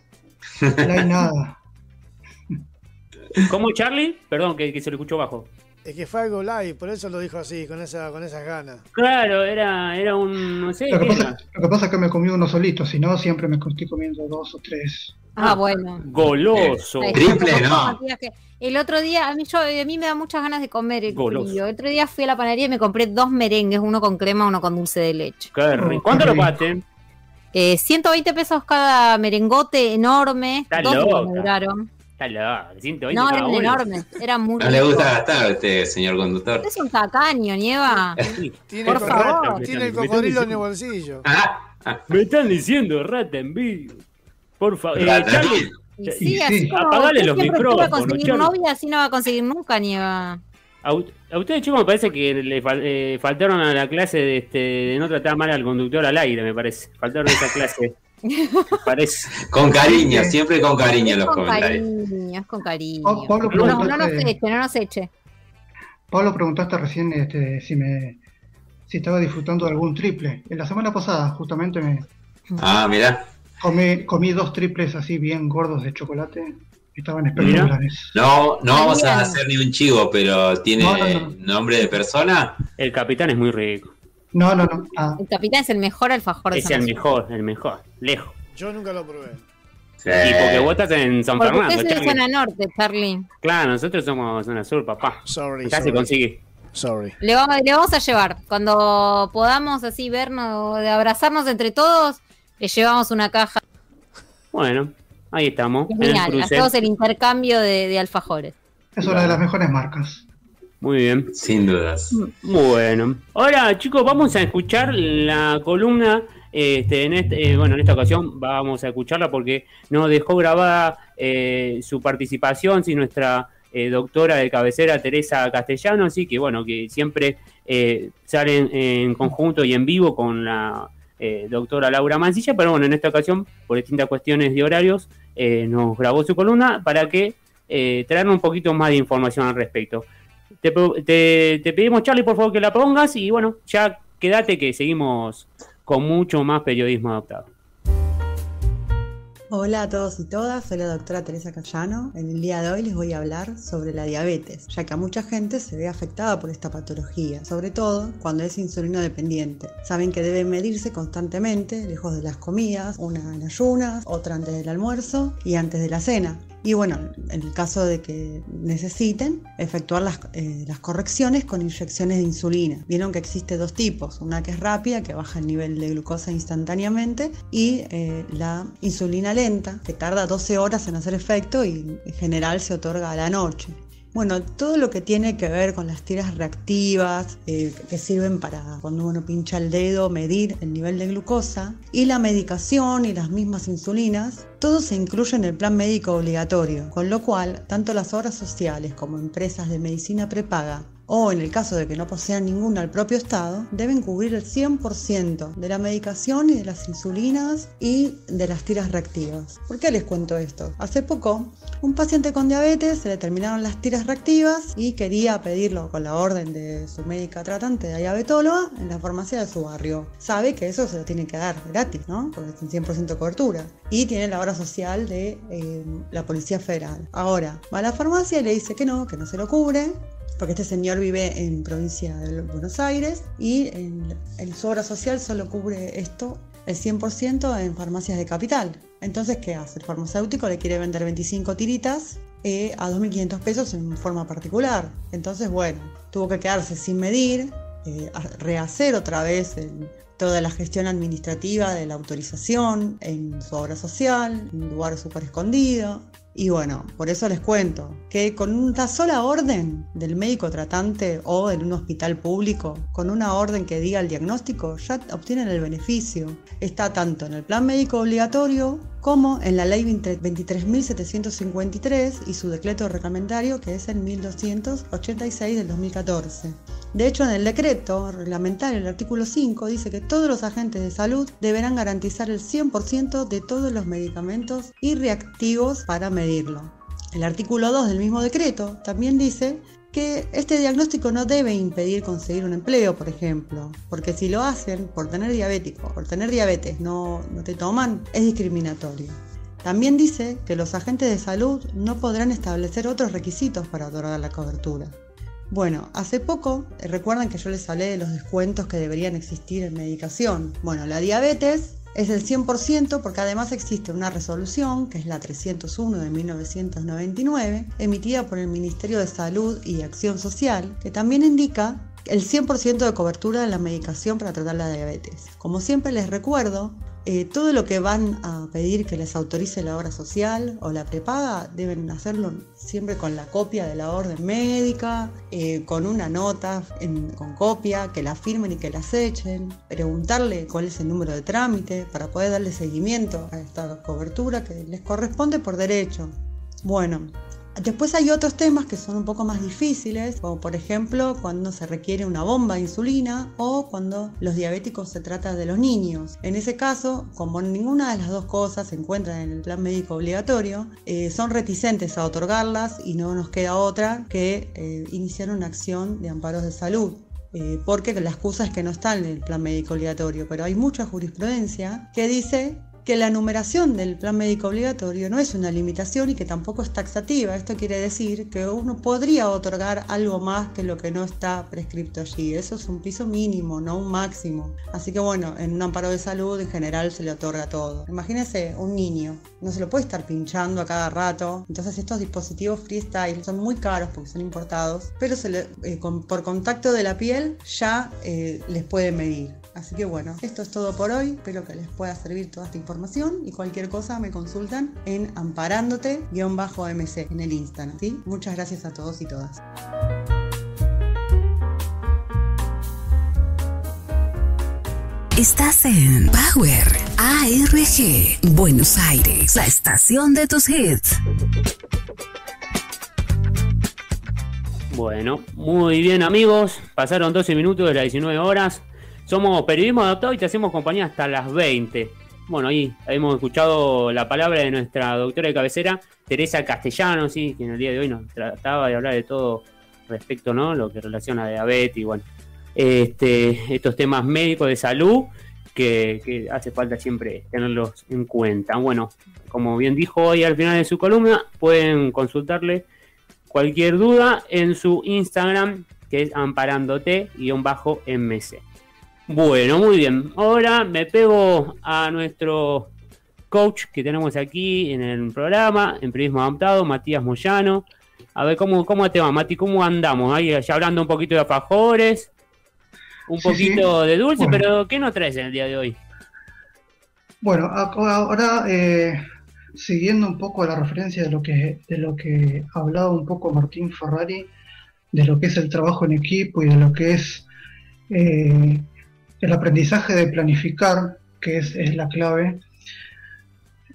No hay nada. ¿Cómo Charlie? Perdón, que, que se lo escuchó bajo. Es que fue algo light, por eso lo dijo así, con esa, con esas ganas. Claro, era, era un, no sé, Lo que, ¿qué pasa, lo que pasa es que me comí uno solito, si no siempre me estoy comiendo dos o tres. Ah, bueno. Goloso. Triple, no. El otro día, a mí, yo, a mí me da muchas ganas de comer el Goloso. frío. El otro día fui a la panadería y me compré dos merengues, uno con crema, uno con dulce de leche. Qué rico. Oh, ¿Cuánto lo pagaste? Eh, 120 pesos cada merengote enorme. Está dos loca. me duraron. Está loco, 120 No, eran enormes. Eran muy No le gusta gastar a usted, señor conductor. Es un tacaño, Nieva. Tiene, Por el, favor. tiene el cocodrilo en el bolsillo. Ah, ah, Me están diciendo rata en vivo. Por favor. Eh, Rata. Charlie, Y Sí, sí, sí. así como Apagale los micrófonos, conseguir Charlie. novia, así no va a conseguir nunca, Nieva. a, a ustedes chicos me parece que le fal- eh, faltaron a la clase de, este, de no tratar mal al conductor al aire, me parece. Faltaron esa clase. Parece. con cariño, siempre con cariño los con comentarios. cariño, con cariño. Pablo, No, no, nos eche, no nos eche. Pablo preguntaste recién este, si me si estaba disfrutando de algún triple. En la semana pasada justamente me Ah, mirá. comí, comí dos triples así bien gordos de chocolate. Estaban espectaculares. No, no vamos a hacer ni un chivo, pero ¿tiene No, no, no. nombre de persona? El capitán es muy rico. No, no, no. Ah, El capitán es el mejor alfajor de Es San el mejor, el mejor. Lejos. Yo nunca lo probé. Sí. Y porque vos estás en San Porque Fernando, usted es de Charlie. zona norte, Charlie. Claro, nosotros somos zona sur, papá. Sorry, Acá se sorry. consigue. Sorry. Le vamos, le vamos a llevar. Cuando podamos así vernos, de abrazarnos entre todos, le llevamos una caja. Bueno, ahí estamos. En el Genial. cruce. Hacemos el intercambio de, de alfajores. es una de las mejores marcas. Muy bien. Sin dudas. Bueno, ahora chicos, vamos a escuchar la columna. Este, en este, eh, bueno, en esta ocasión vamos a escucharla porque nos dejó grabada eh, su participación, sí, nuestra eh, doctora de cabecera Teresa Castellano, sí, que bueno, que siempre eh, salen en conjunto y en vivo con la eh, doctora Laura Mancilla, pero bueno, en esta ocasión, por distintas cuestiones de horarios, eh, nos grabó su columna para que eh, traernos un poquito más de información al respecto. Te, pedimos, Charlie, por favor, que la pongas y bueno, ya quédate que seguimos con mucho más periodismo adaptado. Hola a todos y todas, soy la doctora Teresa Cayano. En el día de hoy les voy a hablar sobre la diabetes, ya que a mucha gente se ve afectada por esta patología, sobre todo cuando es insulino dependiente. Saben que debe medirse constantemente, lejos de las comidas, una en ayunas, otra antes del almuerzo y antes de la cena. Y bueno, en el caso de que necesiten, efectuar las, eh, las correcciones con inyecciones de insulina. Vieron que existe dos tipos, una que es rápida, que baja el nivel de glucosa instantáneamente, y eh, la insulina lenta, que tarda 12 horas en hacer efecto y en general se otorga a la noche. Bueno, todo lo que tiene que ver con las tiras reactivas, eh, que sirven para cuando uno pincha el dedo medir el nivel de glucosa, y la medicación y las mismas insulinas, todo se incluye en el plan médico obligatorio, con lo cual tanto las obras sociales como empresas de medicina prepaga o en el caso de que no posean ninguna al propio Estado, deben cubrir el 100% de la medicación y de las insulinas y de las tiras reactivas. ¿Por qué les cuento esto? Hace poco, un paciente con diabetes se le terminaron las tiras reactivas y quería pedirlo con la orden de su médica tratante de diabetóloga en la farmacia de su barrio. Sabe que eso se lo tiene que dar gratis, ¿no? Porque es un 100% cobertura. Y tiene la obra social de eh, la Policía Federal. Ahora, va a la farmacia y le dice que no, que no se lo cubre, porque este señor vive en provincia de Buenos Aires y en, en su obra social solo cubre esto el 100% en farmacias de capital. Entonces, ¿qué hace? El farmacéutico le quiere vender 25 tiritas eh, a 2.500 pesos en forma particular. Entonces, bueno, tuvo que quedarse sin medir, eh, rehacer otra vez el- toda la gestión administrativa de la autorización en su obra social, en un lugar súper escondido. Y bueno, por eso les cuento que con una sola orden del médico tratante o en un hospital público, con una orden que diga el diagnóstico, ya obtienen el beneficio. Está tanto en el plan médico obligatorio como en la ley 20 23.753 y su decreto reglamentario que es el 1286 del 2014. De hecho, en el decreto reglamentario, el artículo 5, dice que todos los agentes de salud deberán garantizar el 100% de todos los medicamentos y reactivos para El artículo 2 del mismo decreto también dice que este diagnóstico no debe impedir conseguir un empleo, por ejemplo, porque si lo hacen por tener diabético, por tener diabetes, no, no te toman, es discriminatorio. También dice que los agentes de salud no podrán establecer otros requisitos para otorgar la cobertura. Bueno, hace poco, eh, recuerdan que yo les hablé de los descuentos que deberían existir en medicación. Bueno, la diabetes es el 100% porque además existe una resolución, que es la 301 de 1999, emitida por el Ministerio de Salud y Acción Social, que también indica el 100% de cobertura de la medicación para tratar la diabetes. Como siempre les recuerdo, eh, todo lo que van a pedir que les autorice la obra social o la prepaga deben hacerlo siempre con la copia de la orden médica, eh, con una nota con copia, que la firmen y que la echen, preguntarle cuál es el número de trámite para poder darle seguimiento a esta cobertura que les corresponde por derecho. Bueno, Después hay otros temas que son un poco más difíciles, como por ejemplo cuando se requiere una bomba de insulina o cuando los diabéticos se trata de los niños. En ese caso, como ninguna de las dos cosas se encuentra en el plan médico obligatorio, eh, son reticentes a otorgarlas y no nos queda otra que eh, iniciar una acción de amparos de salud. Eh, porque la excusa es que no está en el plan médico obligatorio, pero hay mucha jurisprudencia que dice que la numeración del plan médico obligatorio no es una limitación y que tampoco es taxativa. Esto quiere decir que uno podría otorgar algo más que lo que no está prescripto allí. Eso es un piso mínimo, no un máximo. Así que bueno, en un amparo de salud en general se le otorga todo. Imagínense un niño, no se lo puede estar pinchando a cada rato. Entonces estos dispositivos freestyle son muy caros porque son importados, pero se eh, por contacto de la piel ya eh, les puede medir. Así que bueno, esto es todo por hoy. Espero que les pueda servir toda esta información y cualquier cosa me consultan en amparándote-mc en el Instagram. ¿sí? Muchas gracias a todos y todas. Estás en Power ARG, Buenos Aires, la estación de tus hits. Bueno, muy bien amigos, pasaron 12 minutos de las 19 horas. Somos Periodismo Adaptado y te hacemos compañía hasta las 20. Bueno, ahí hemos escuchado la palabra de nuestra doctora de cabecera, Teresa Castellano, ¿sí? que en el día de hoy nos trataba de hablar de todo respecto, ¿no? Lo que relaciona a diabetes y bueno, este, estos temas médicos de salud que, que, hace falta siempre tenerlos en cuenta. Bueno, como bien dijo hoy al final de su columna, pueden consultarle cualquier duda en su Instagram, que es amparándote-mc. Bueno, muy bien. Ahora me pego a nuestro coach que tenemos aquí en el programa, en Periodismo Adaptado, Matías Moyano. A ver, ¿cómo, cómo te va, Mati? ¿Cómo andamos? Ahí ya hablando un poquito de alfajores, un poquito de dulce, pero ¿qué nos traes en el día de hoy? Bueno, ahora eh, siguiendo un poco la referencia de lo que de lo que ha hablado un poco Martín Ferrari, de lo que es el trabajo en equipo y de lo que es eh, el aprendizaje de planificar, que es, la clave,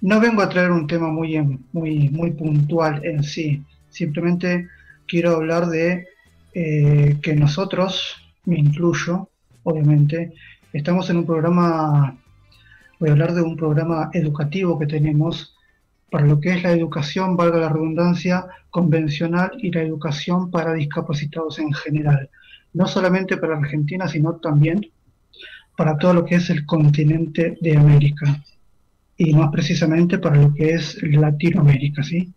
no vengo a traer un tema muy, muy, muy puntual en sí, simplemente quiero hablar de eh, que nosotros, me incluyo, obviamente, estamos en un programa, voy a hablar de un programa educativo que tenemos para lo que es la educación, valga la redundancia, convencional y la educación para discapacitados en general. No solamente para Argentina, sino también para todo lo que es el continente de América y más precisamente para lo que es Latinoamérica, ¿sí?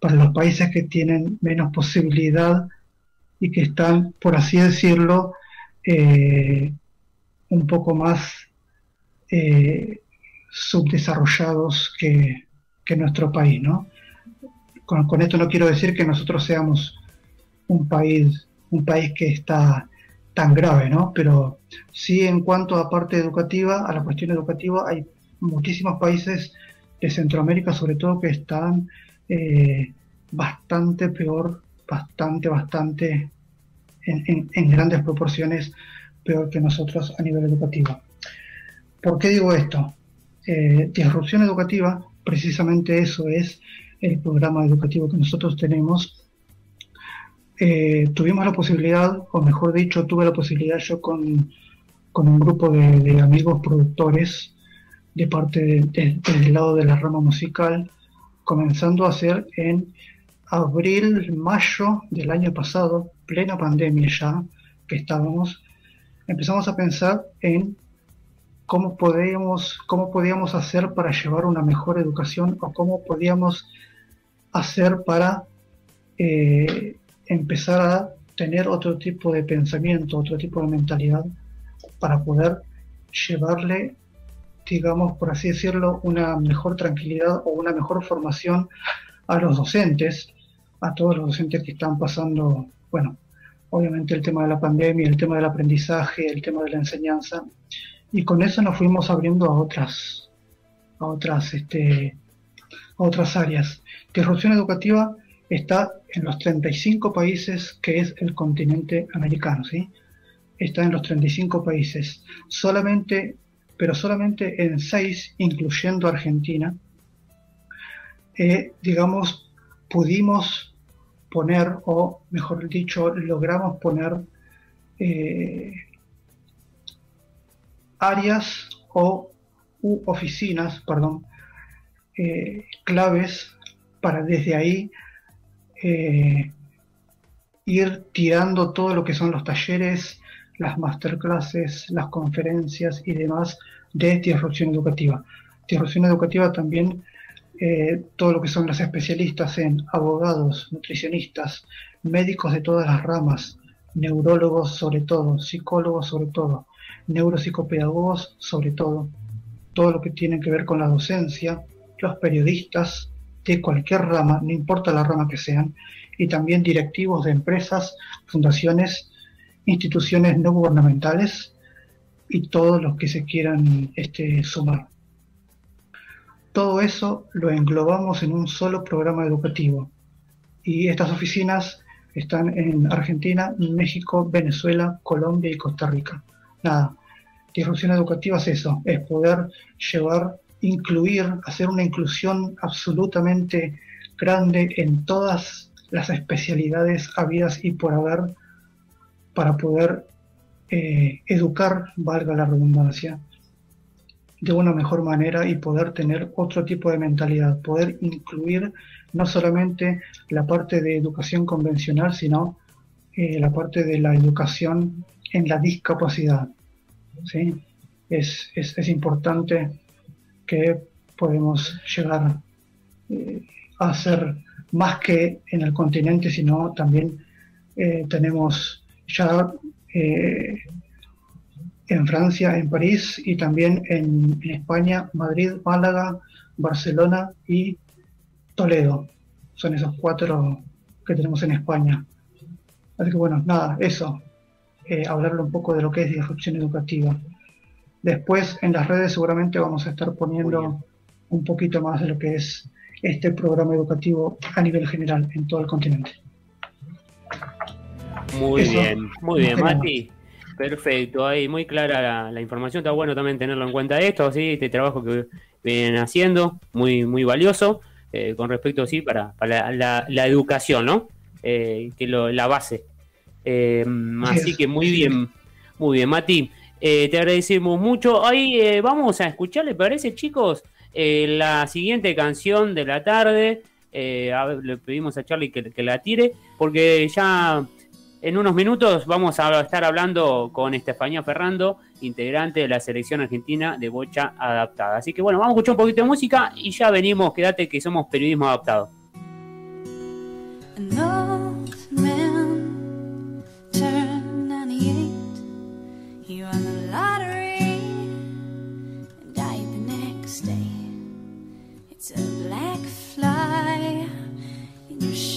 Para los países que tienen menos posibilidad y que están, por así decirlo, eh, un poco más eh, subdesarrollados que, nuestro país, ¿no? Con, con, esto no quiero decir que nosotros seamos un país, un país que está tan grave, ¿no? Pero sí en cuanto a parte educativa, a la cuestión educativa, hay muchísimos países de Centroamérica sobre todo que están eh, bastante peor, bastante, bastante, en, grandes proporciones peor que nosotros a nivel educativo. ¿Por qué digo esto? Eh, disrupción educativa, precisamente eso es el programa educativo que nosotros tenemos eh, tuvimos la posibilidad, o mejor dicho, tuve la posibilidad yo con, un grupo de, amigos productores de parte del lado de la rama musical, comenzando a hacer en abril, mayo del año pasado, plena pandemia ya que estábamos, empezamos a pensar en cómo podíamos, cómo podíamos hacer para llevar una mejor educación o cómo podíamos hacer para eh, empezar a tener otro tipo de pensamiento, otro tipo de mentalidad para poder llevarle, digamos, por así decirlo, una mejor tranquilidad o una mejor formación a los docentes, a todos los docentes que están pasando, bueno, obviamente el tema de la pandemia, el tema del aprendizaje, el tema de la enseñanza, y con eso nos fuimos abriendo a otras, a otras, este, a otras áreas. Disrupción educativa está en los 35 países que es el continente americano, ¿sí? Está en los 35 países. Solamente, pero solamente en 6, incluyendo Argentina, eh, digamos, pudimos poner, o mejor dicho, logramos poner eh, áreas o oficinas, perdón, eh, claves para desde ahí eh, ir tirando todo lo que son los talleres, las masterclasses, las conferencias y demás de disrupción educativa. Disrupción educativa también eh, todo lo que son los especialistas en abogados, nutricionistas, médicos de todas las ramas, neurólogos sobre todo, psicólogos sobre todo, neuropsicopedagogos sobre todo, todo lo que tiene que ver con la docencia, los periodistas cualquier rama, no importa la rama que sean, y también directivos de empresas, fundaciones, instituciones no gubernamentales y todos los que se quieran este, sumar. Todo eso lo englobamos en un solo programa educativo y estas oficinas están en Argentina, México, Venezuela, Colombia y Costa Rica. Nada, disrupción educativa es eso, es poder llevar, incluir, hacer una inclusión absolutamente grande en todas las especialidades habidas y por haber para poder eh, educar, valga la redundancia, de una mejor manera y poder tener otro tipo de mentalidad, poder incluir no solamente la parte de educación convencional, sino eh, la parte de la educación en la discapacidad. ¿sí? Es, es, importante que podemos llegar eh, a ser más que en el continente, sino también eh, tenemos ya eh, en Francia, en París y también en, en, España, Madrid, Málaga, Barcelona y Toledo. Son esos cuatro que tenemos en España. Así que bueno, nada, eso. Hablarle un poco de lo que es disrupción educativa. Después en las redes seguramente vamos a estar poniendo un poquito más de lo que es este programa educativo a nivel general en todo el continente. Muy bien, muy bien, Mati. Perfecto, ahí muy clara la, información. Está bueno también tenerlo en cuenta esto, ¿sí? este trabajo que vienen haciendo, muy, muy valioso, eh, con respecto, sí, para, la, educación, ¿no? Eh, que lo, la base eh, así que muy bien, muy bien, Mati. Eh, te agradecemos mucho. Ahí eh, vamos a escuchar, ¿le parece, chicos? la siguiente canción de la tarde. le pedimos a Charlie que, la tire, porque ya en unos minutos vamos a estar hablando con Estefanía Ferrando, integrante de la selección argentina de bocha adaptada. Así que bueno, vamos a escuchar un poquito de música y ya venimos. Quédate que somos periodismo adaptado.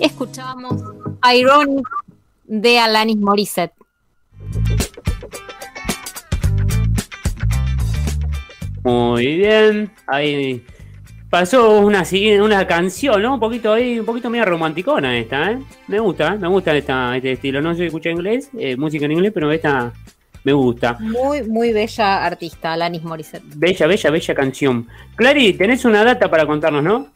Escuchamos Ironic de Alanis Morissette. Muy bien. Ahí pasó una una canción, ¿no? Un poquito ahí, un poquito media romanticona esta, ¿eh? Me gusta, me gusta esta, este estilo. No sé si escucha inglés, eh, música en inglés, pero esta me gusta. Muy, muy bella artista, Alanis Morissette. Bella, bella, bella canción. Clary, tenés una data para contarnos, ¿no?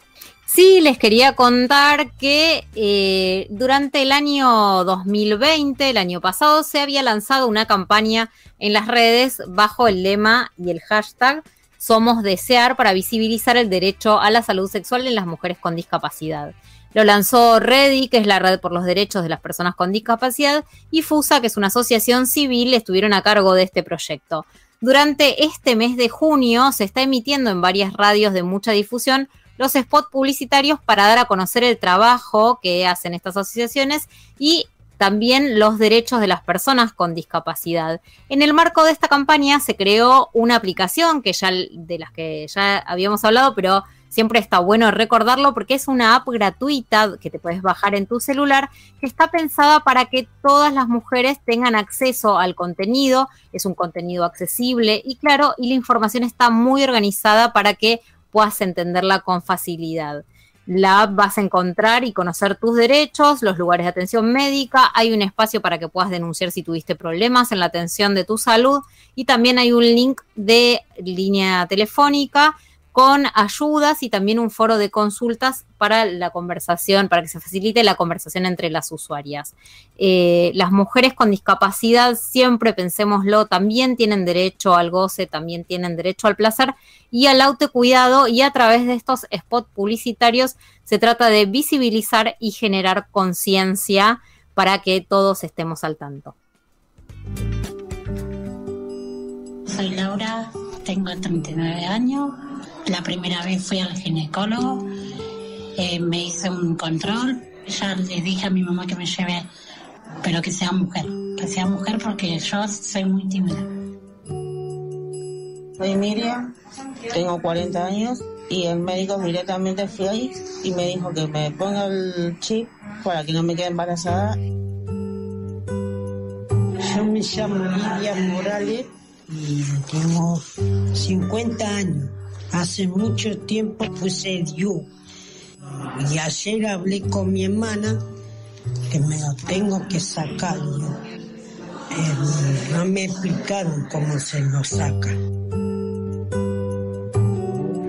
Sí, les quería contar que eh, durante el año 2020, el año pasado, se había lanzado una campaña en las redes bajo el lema y el hashtag Somos Desear para visibilizar el derecho a la salud sexual en las mujeres con discapacidad. Lo lanzó REDI, que es la Red por los Derechos de las Personas con Discapacidad, y FUSA, que es una asociación civil, estuvieron a cargo de este proyecto. Durante este mes de junio se está emitiendo en varias radios de mucha difusión los spots publicitarios para dar a conocer el trabajo que hacen estas asociaciones y también los derechos de las personas con discapacidad. En el marco de esta campaña se creó una aplicación que ya de las que ya habíamos hablado, pero siempre está bueno recordarlo porque es una app gratuita que te puedes bajar en tu celular que está pensada para que todas las mujeres tengan acceso al contenido, es un contenido accesible y claro, y la información está muy organizada para que puedas entenderla con facilidad. La app vas a encontrar y conocer tus derechos, los lugares de atención médica, hay un espacio para que puedas denunciar si tuviste problemas en la atención de tu salud y también hay un link de línea telefónica con ayudas y también un foro de consultas para la conversación, para que se facilite la conversación entre las usuarias. Eh, las mujeres con discapacidad, siempre pensémoslo, también tienen derecho al goce, también tienen derecho al placer y al autocuidado y a través de estos spots publicitarios se trata de visibilizar y generar conciencia para que todos estemos al tanto. Soy Laura, tengo 39 años. La primera vez fui al ginecólogo, eh, me hice un control. Ya le dije a mi mamá que me lleve, pero que sea mujer, que sea mujer porque yo soy muy tímida. Soy Miriam, tengo 40 años y el médico directamente fui ahí y me dijo que me ponga el chip para que no me quede embarazada. Yo me llamo Lidia Morales y tengo 50 años. Hace mucho tiempo puse Dios. Y ayer hablé con mi hermana que me lo tengo que sacar. yo. Eh, no me explicaron cómo se lo saca.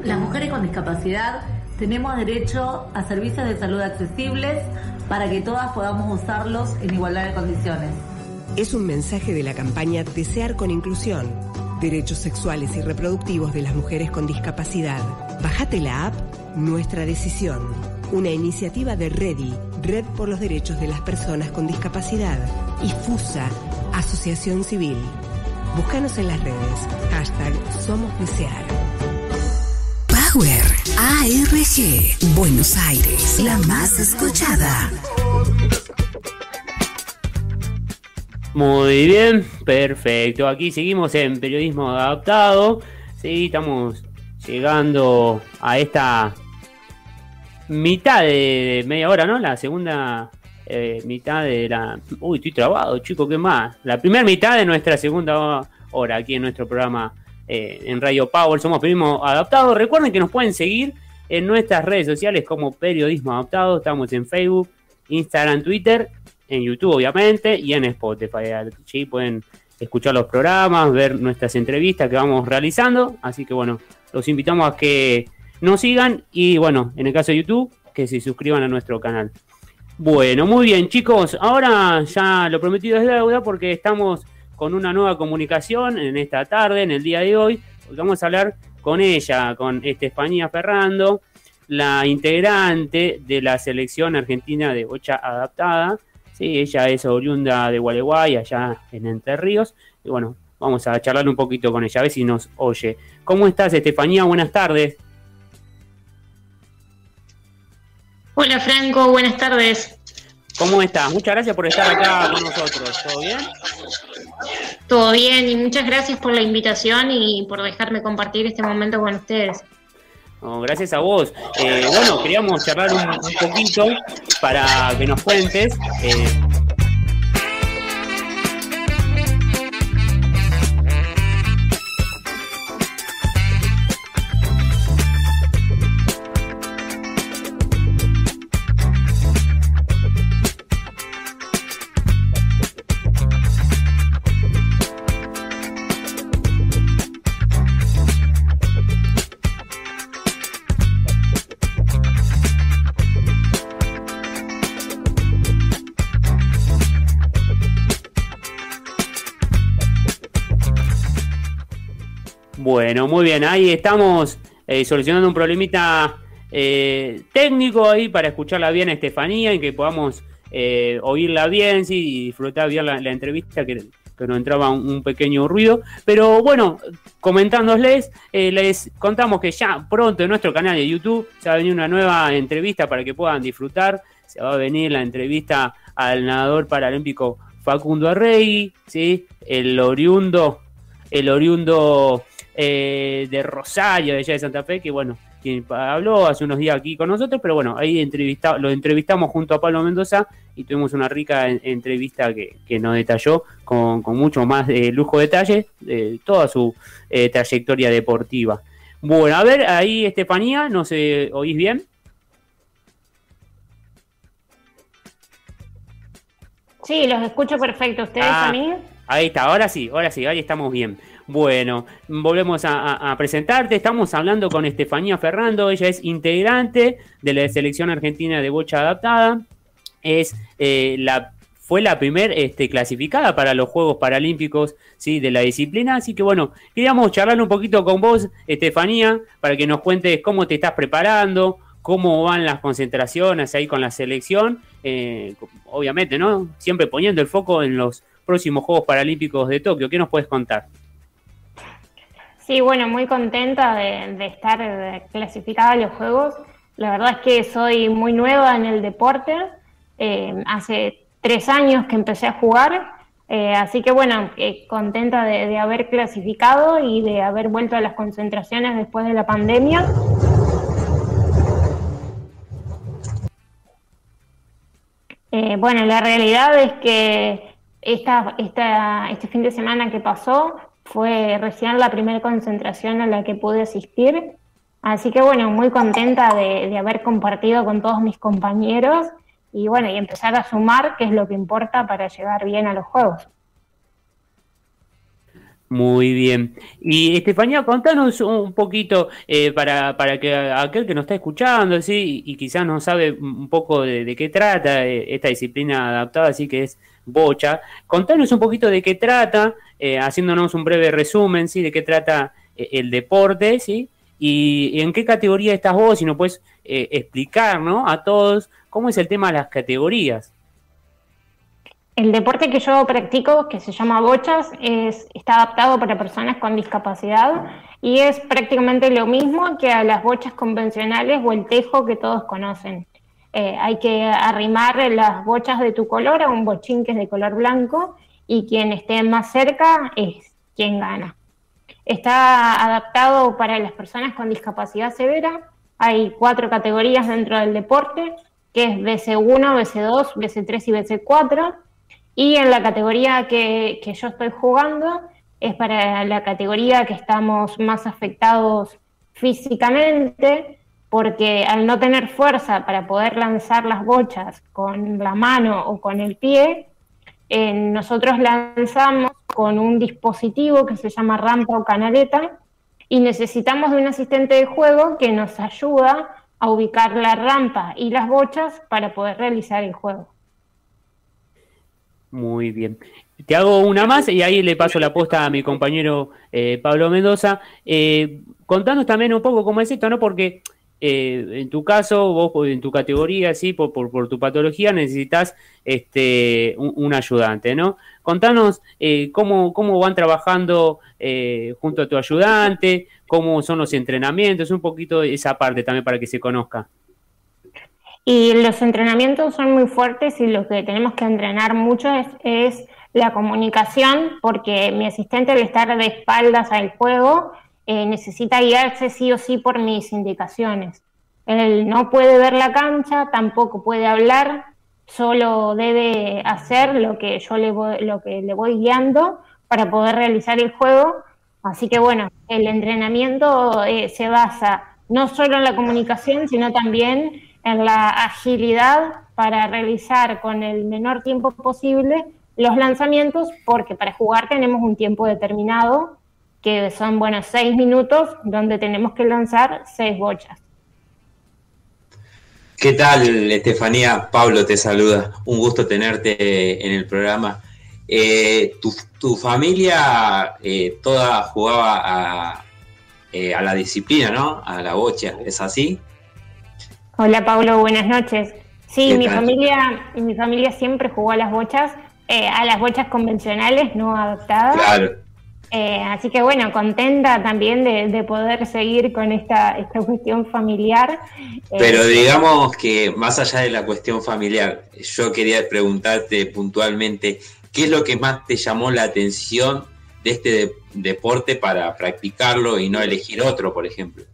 Las mujeres con discapacidad tenemos derecho a servicios de salud accesibles para que todas podamos usarlos en igualdad de condiciones. Es un mensaje de la campaña Desear con Inclusión. Derechos sexuales y reproductivos de las mujeres con discapacidad. Bájate la app Nuestra Decisión. Una iniciativa de REDI, Red por los Derechos de las Personas con Discapacidad. Y FUSA, Asociación Civil. Búscanos en las redes. Hashtag Somos. Power ARG Buenos Aires, la más escuchada. Muy bien, perfecto. Aquí seguimos en periodismo adaptado. Sí, estamos llegando a esta mitad de media hora, ¿no? La segunda eh, mitad de la. Uy, estoy trabado, chico, ¿qué más? La primera mitad de nuestra segunda hora aquí en nuestro programa eh, en Radio Power. Somos Periodismo Adaptado. Recuerden que nos pueden seguir en nuestras redes sociales como Periodismo Adaptado. Estamos en Facebook, Instagram, Twitter, en YouTube, obviamente, y en Spotify. Sí, pueden escuchar los programas, ver nuestras entrevistas que vamos realizando. Así que bueno, los invitamos a que nos sigan y bueno, en el caso de YouTube, que se suscriban a nuestro canal. Bueno, muy bien chicos, ahora ya lo prometido es deuda porque estamos con una nueva comunicación en esta tarde, en el día de hoy, vamos a hablar con ella, con Estefanía Ferrando, la integrante de la selección argentina de bocha adaptada. Sí, ella es oriunda de Gualeguay, allá en Entre Ríos. Y bueno, vamos a charlar un poquito con ella, a ver si nos oye. ¿Cómo estás, Estefanía? Buenas tardes. Hola Franco, buenas tardes. ¿Cómo estás? Muchas gracias por estar acá con nosotros. ¿Todo bien? Todo bien y muchas gracias por la invitación y por dejarme compartir este momento con ustedes. Gracias a vos. Eh, bueno, queríamos charlar un, un poquito para que nos cuentes. eh, Bueno, muy bien, ahí estamos eh, solucionando un problemita eh, técnico ahí para escucharla bien a Estefanía y que podamos eh, oírla bien, sí, y disfrutar bien la, entrevista que, que nos entraba un, un pequeño ruido. Pero bueno, comentándoles, eh, les contamos que ya pronto en nuestro canal de YouTube se va a venir una nueva entrevista para que puedan disfrutar. Se va a venir la entrevista al nadador paralímpico Facundo Arregui, ¿sí? el oriundo, el oriundo eh, de Rosario, de allá de Santa Fe, que bueno, quien habló hace unos días aquí con nosotros, pero bueno, ahí entrevista, lo entrevistamos junto a Pablo Mendoza y tuvimos una rica en- entrevista que, que nos detalló con, con mucho más eh, lujo de detalle de toda su eh, trayectoria deportiva. Bueno, a ver, ahí Estefanía, ¿nos eh, oís bien? Sí, los escucho perfecto. ¿Ustedes Ah, a mí? Ahí está, ahora sí, ahora sí, ahí estamos bien. Bueno, volvemos a, presentarte. Estamos hablando con Estefanía Ferrando. Ella es integrante de la selección argentina de bocha adaptada. Es eh, la fue la primer este, clasificada para los Juegos Paralímpicos ¿sí? de la disciplina. Así que bueno, queríamos charlar un poquito con vos, Estefanía, para que nos cuentes cómo te estás preparando, cómo van las concentraciones ahí con la selección. eh, obviamente, ¿no? Siempre poniendo el foco en los próximos Juegos Paralímpicos de Tokio. ¿Qué nos puedes contar? Sí, bueno, muy contenta de, estar clasificada a los Juegos. La verdad es que soy muy nueva en el deporte. Eh, hace tres años que empecé a jugar. Eh, así que bueno, eh, contenta de, haber clasificado y de haber vuelto a las concentraciones después de la pandemia. bueno, la realidad es que esta, este fin de semana que pasó fue recién la primera concentración a la que pude asistir. Así que bueno, muy contenta de, de haber compartido con todos mis compañeros y bueno, y empezar a sumar, que es lo que importa para llegar bien a los juegos. Muy bien. Y Estefanía, contanos un poquito eh, para, para que aquel que nos está escuchando ¿sí? y, quizás no sabe un poco de, qué trata eh, esta disciplina adaptada, así que es bocha. Contanos un poquito de qué trata, eh, haciéndonos un breve resumen, ¿sí? De qué trata el deporte, ¿sí? Y, en qué categoría estás vos, si nos puedes explicar, ¿no? A todos cómo es el tema de las categorías. El deporte que yo practico, que se llama bochas, es, está adaptado para personas con discapacidad y es prácticamente lo mismo que a las bochas convencionales o el tejo que todos conocen. Eh, hay que arrimar las bochas de tu color a un bochín que es de color blanco y quien esté más cerca es quien gana. Está adaptado para las personas con discapacidad severa. Hay cuatro categorías dentro del deporte, que es BC1, BC2, BC3 y BC4 y en la categoría que, yo estoy jugando es para la categoría que estamos más afectados físicamente, porque al no tener fuerza para poder lanzar las bochas con la mano o con el pie, eh, nosotros lanzamos con un dispositivo que se llama rampa o canaleta y necesitamos de un asistente de juego que nos ayuda a ubicar la rampa y las bochas para poder realizar el juego. Muy bien. Te hago una más y ahí le paso la posta a mi compañero eh, Pablo Mendoza. Eh, contanos también un poco cómo es esto, ¿no? Porque eh, en tu caso, vos en tu categoría, sí, por, tu patología, necesitas este, un, ayudante, ¿no? Contanos cómo, cómo van trabajando junto a tu ayudante, cómo son los entrenamientos, un poquito esa parte también para que se conozca. Y los entrenamientos son muy fuertes y lo que tenemos que entrenar mucho es, la comunicación, porque mi asistente al estar de espaldas al juego eh, necesita guiarse sí o sí por mis indicaciones. Él no puede ver la cancha, tampoco puede hablar, solo debe hacer lo que yo le voy, lo que le voy guiando para poder realizar el juego. Así que bueno, el entrenamiento eh, se basa no solo en la comunicación, sino también en la agilidad para realizar con el menor tiempo posible los lanzamientos, porque para jugar tenemos un tiempo determinado, que son, bueno, seis minutos, donde tenemos que lanzar seis bochas. ¿Qué tal, Estefanía? Pablo te saluda. Un gusto tenerte en el programa. Eh, tu, familia eh, toda jugaba a, eh, a la disciplina, ¿no? A la bocha, ¿es así? Hola Pablo, buenas noches. Sí, mi familia, mi familia siempre jugó a las bochas, a las bochas convencionales, no adaptadas. Claro. Eh, así que bueno, contenta también de, poder seguir con esta, esta cuestión familiar. Pero eh, digamos que más allá de la cuestión familiar, yo quería preguntarte puntualmente, ¿qué es lo que más te llamó la atención de este deporte para practicarlo y no elegir otro, por ejemplo?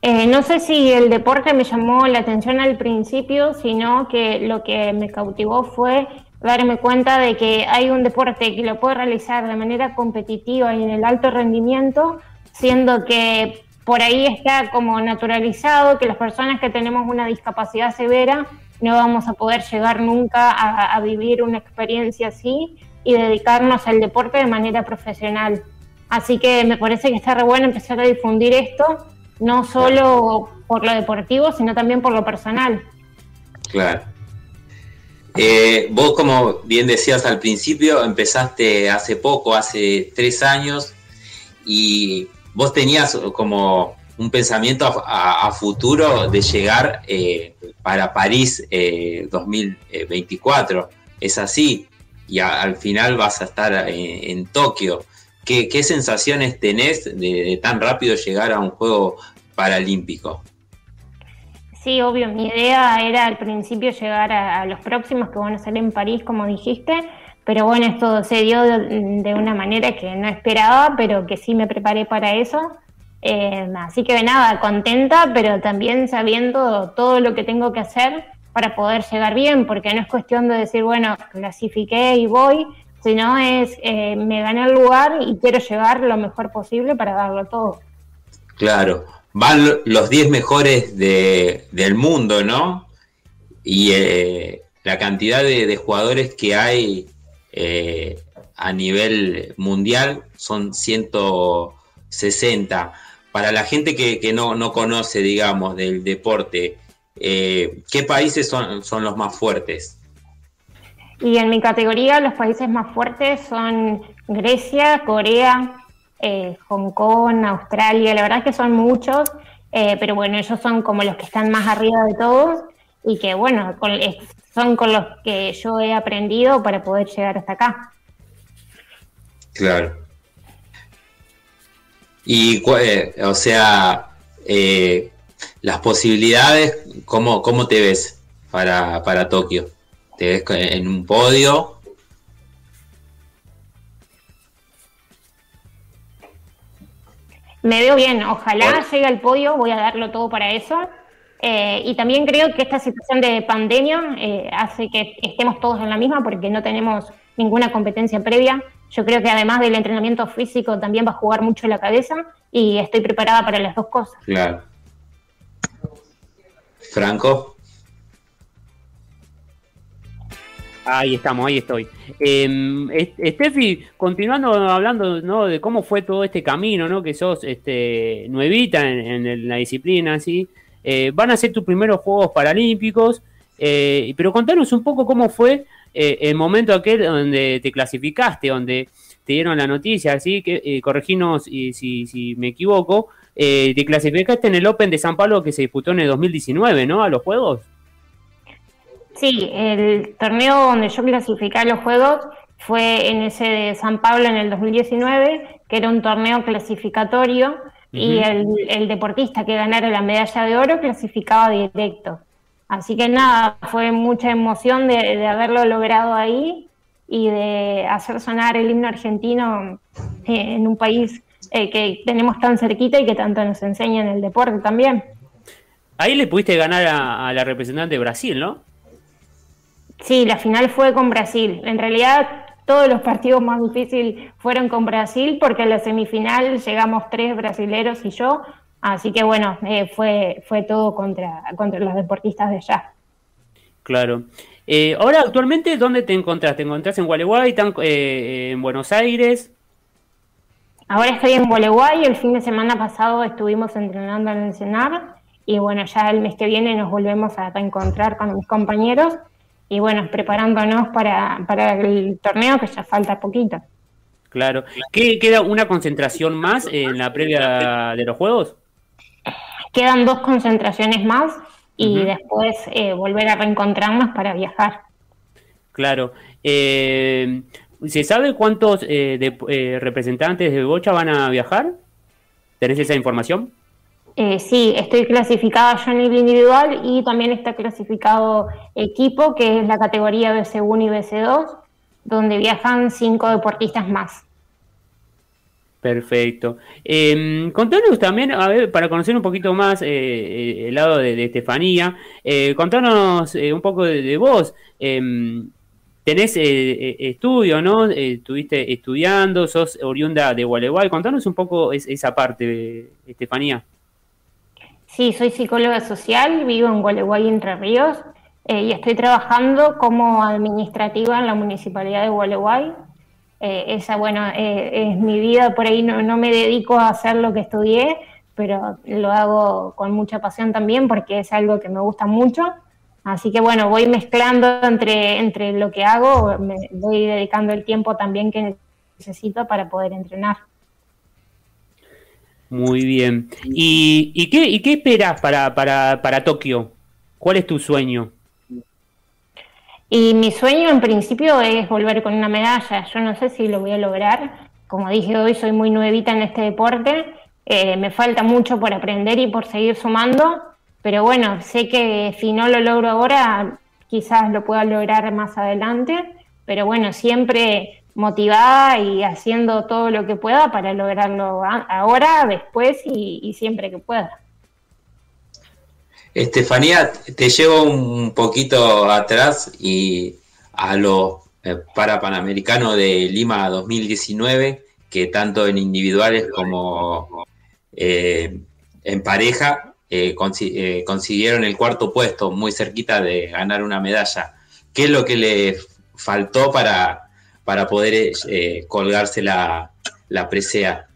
Eh, no sé si el deporte me llamó la atención al principio, sino que lo que me cautivó fue darme cuenta de que hay un deporte que lo puedo realizar de manera competitiva y en el alto rendimiento, siendo que por ahí está como naturalizado que las personas que tenemos una discapacidad severa no vamos a poder llegar nunca a, a vivir una experiencia así y dedicarnos al deporte de manera profesional. Así que me parece que está re bueno empezar a difundir esto no solo por lo deportivo, sino también por lo personal. Claro. Eh, vos, como bien decías al principio, empezaste hace poco, hace tres años, y vos tenías como un pensamiento a, futuro de llegar eh, para París 2024. Eh, es así, y al final vas a estar en, Tokio. ¿Qué, sensaciones tenés de, tan rápido llegar a un juego paralímpico. Sí, obvio, mi idea era al principio llegar a, los próximos que van a ser en París, como dijiste, pero bueno, esto se dio de, una manera que no esperaba, pero que sí me preparé para eso. Eh, así que nada, contenta, pero también sabiendo todo lo que tengo que hacer para poder llegar bien, porque no es cuestión de decir, bueno, clasifiqué y voy, sino es, eh, me gané el lugar y quiero llegar lo mejor posible para darlo todo. Claro, van los 10 mejores de, del mundo, ¿no? Y eh, la cantidad de, jugadores que hay eh, a nivel mundial son 160. Para la gente que, no, conoce, digamos, del deporte, eh, ¿qué países son, son los más fuertes? Y en mi categoría los países más fuertes son Grecia, Corea, eh, Hong Kong, Australia, la verdad es que son muchos, eh, pero bueno, ellos son como los que están más arriba de todos y que bueno, son con los que yo he aprendido para poder llegar hasta acá. Claro. Y, eh, o sea, las posibilidades, ¿cómo, ¿cómo te ves para, para Tokio? ¿Te ves en un podio? Me veo bien, ojalá llegue al podio, voy a darlo todo para eso. Eh, y también creo que esta situación de pandemia eh, hace que estemos todos en la misma porque no tenemos ninguna competencia previa. Yo creo que además del entrenamiento físico también va a jugar mucho la cabeza y estoy preparada para las dos cosas. Claro. Franco. Ahí estamos, ahí estoy. Eh, Steffi, continuando hablando de cómo fue todo este camino, ¿no? que sos este, nuevita en, la disciplina, ¿sí? Eh, van a ser tus primeros Juegos Paralímpicos, eh, pero contanos un poco cómo fue eh, el momento aquel donde te clasificaste, donde te dieron la noticia, ¿sí? que correginos si, si me equivoco, te clasificaste en el Open de San Pablo que se disputó en el 2019, ¿no? A los Juegos. Sí, el torneo donde yo clasifiqué a los Juegos fue en ese de San Pablo en el 2019, que era un torneo clasificatorio y el, deportista que ganara la medalla de oro clasificaba directo. Así que nada, fue mucha emoción de, haberlo logrado ahí y de hacer sonar el himno argentino eh, en un país eh, que tenemos tan cerquita y que tanto nos enseña en el deporte también. Ahí le pudiste ganar a, a la representante de Brasil, ¿no? Sí, la final fue con Brasil. En realidad todos los partidos más difíciles fueron con Brasil porque en la semifinal llegamos tres brasileros y yo. Así que bueno, eh, fue, fue todo contra, contra los deportistas de allá. Claro. Eh, ahora, actualmente, ¿dónde te encontrás? ¿Te encontrás en Gualeguay, eh, en Buenos Aires? Ahora estoy en Gualeguay. El fin de semana pasado estuvimos entrenando en el CENAR. Y bueno, ya el mes que viene nos volvemos a encontrar con mis compañeros y bueno, preparándonos para, el torneo que ya falta poquito. Claro. ¿Qué, ¿Queda una concentración más en la previa de los Juegos? Quedan dos concentraciones más y después eh, volver a reencontrarnos para viajar. Claro. Eh, ¿Se sabe cuántos eh, representantes de Bocha van a viajar? ¿Tenés esa información? Eh, sí, estoy clasificada yo en el individual y también está clasificado equipo, que es la categoría BC1 y BC2, donde viajan cinco deportistas más. Perfecto. Eh, contanos también, a ver, para conocer un poquito más eh, eh, el lado de, Estefanía, contanos un poco de, vos. Em, tenés estudio, ¿no? estuviste estudiando, sos oriunda de Gualeguay. Contanos un poco esa parte, Estefanía. Sí, soy psicóloga social, vivo en Gualeguay, Entre Ríos, eh, y estoy trabajando como administrativa en la Municipalidad de Gualeguay. Eh, esa, bueno, eh, es mi vida, por ahí no, me dedico a hacer lo que estudié, pero lo hago con mucha pasión también porque es algo que me gusta mucho. Así que bueno, voy mezclando entre, entre lo que hago, me voy dedicando el tiempo también que necesito para poder entrenar. Muy bien. ¿Y, qué, y qué esperas para, para, para Tokio? ¿Cuál es tu sueño? Y mi sueño en principio es volver con una medalla. Yo no sé si lo voy a lograr. Como dije hoy, soy muy nuevita en este deporte. Eh, me falta mucho por aprender y por seguir sumando. Pero bueno, sé que si no lo logro ahora, quizás lo pueda lograr más adelante. Pero bueno, siempre motivada y haciendo todo lo que pueda para lograrlo ahora, después y, siempre que pueda. Estefanía, te llevo un poquito atrás y a los eh, para Panamericano de Lima 2019, que tanto en individuales como eh, en pareja eh, consiguieron el cuarto puesto, muy cerquita de ganar una medalla. ¿Qué es lo que le faltó para, para poder colgarse la, la presea?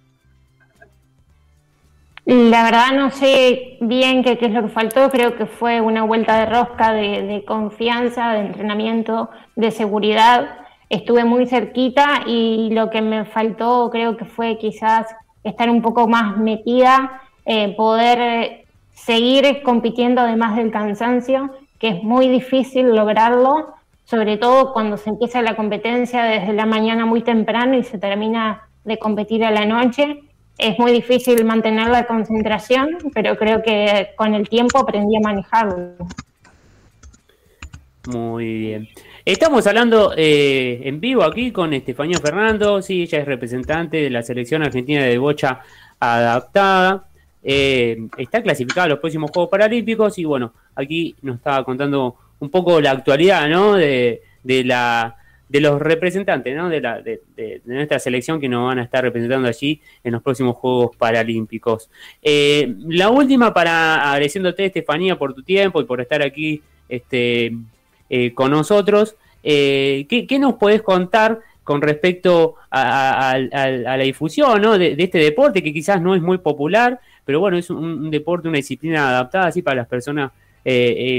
La verdad no sé bien qué, es lo que faltó, creo que fue una vuelta de rosca de, confianza, de entrenamiento, de seguridad. Estuve muy cerquita y lo que me faltó creo que fue quizás estar un poco más metida, eh, poder seguir compitiendo además del cansancio, que es muy difícil lograrlo, sobre todo cuando se empieza la competencia desde la mañana muy temprano y se termina de competir a la noche es muy difícil mantener la concentración, pero creo que con el tiempo aprendí a manejarlo. Muy bien. Estamos hablando eh, en vivo aquí con Estefanía Fernando, sí, ella es representante de la selección argentina de bocha adaptada. Eh, está clasificada a los próximos Juegos Paralímpicos y bueno, aquí nos estaba contando un poco la actualidad, ¿no? De, de la de los representantes ¿no? de, la, de, nuestra selección que nos van a estar representando allí en los próximos Juegos Paralímpicos. Eh, la última para agradeciéndote, Estefanía, por tu tiempo y por estar aquí este, eh, con nosotros. Eh, ¿qué, nos puedes contar con respecto a, la difusión ¿no? de, este deporte que quizás no es muy popular, pero bueno, es un, deporte, una disciplina adaptada así para las personas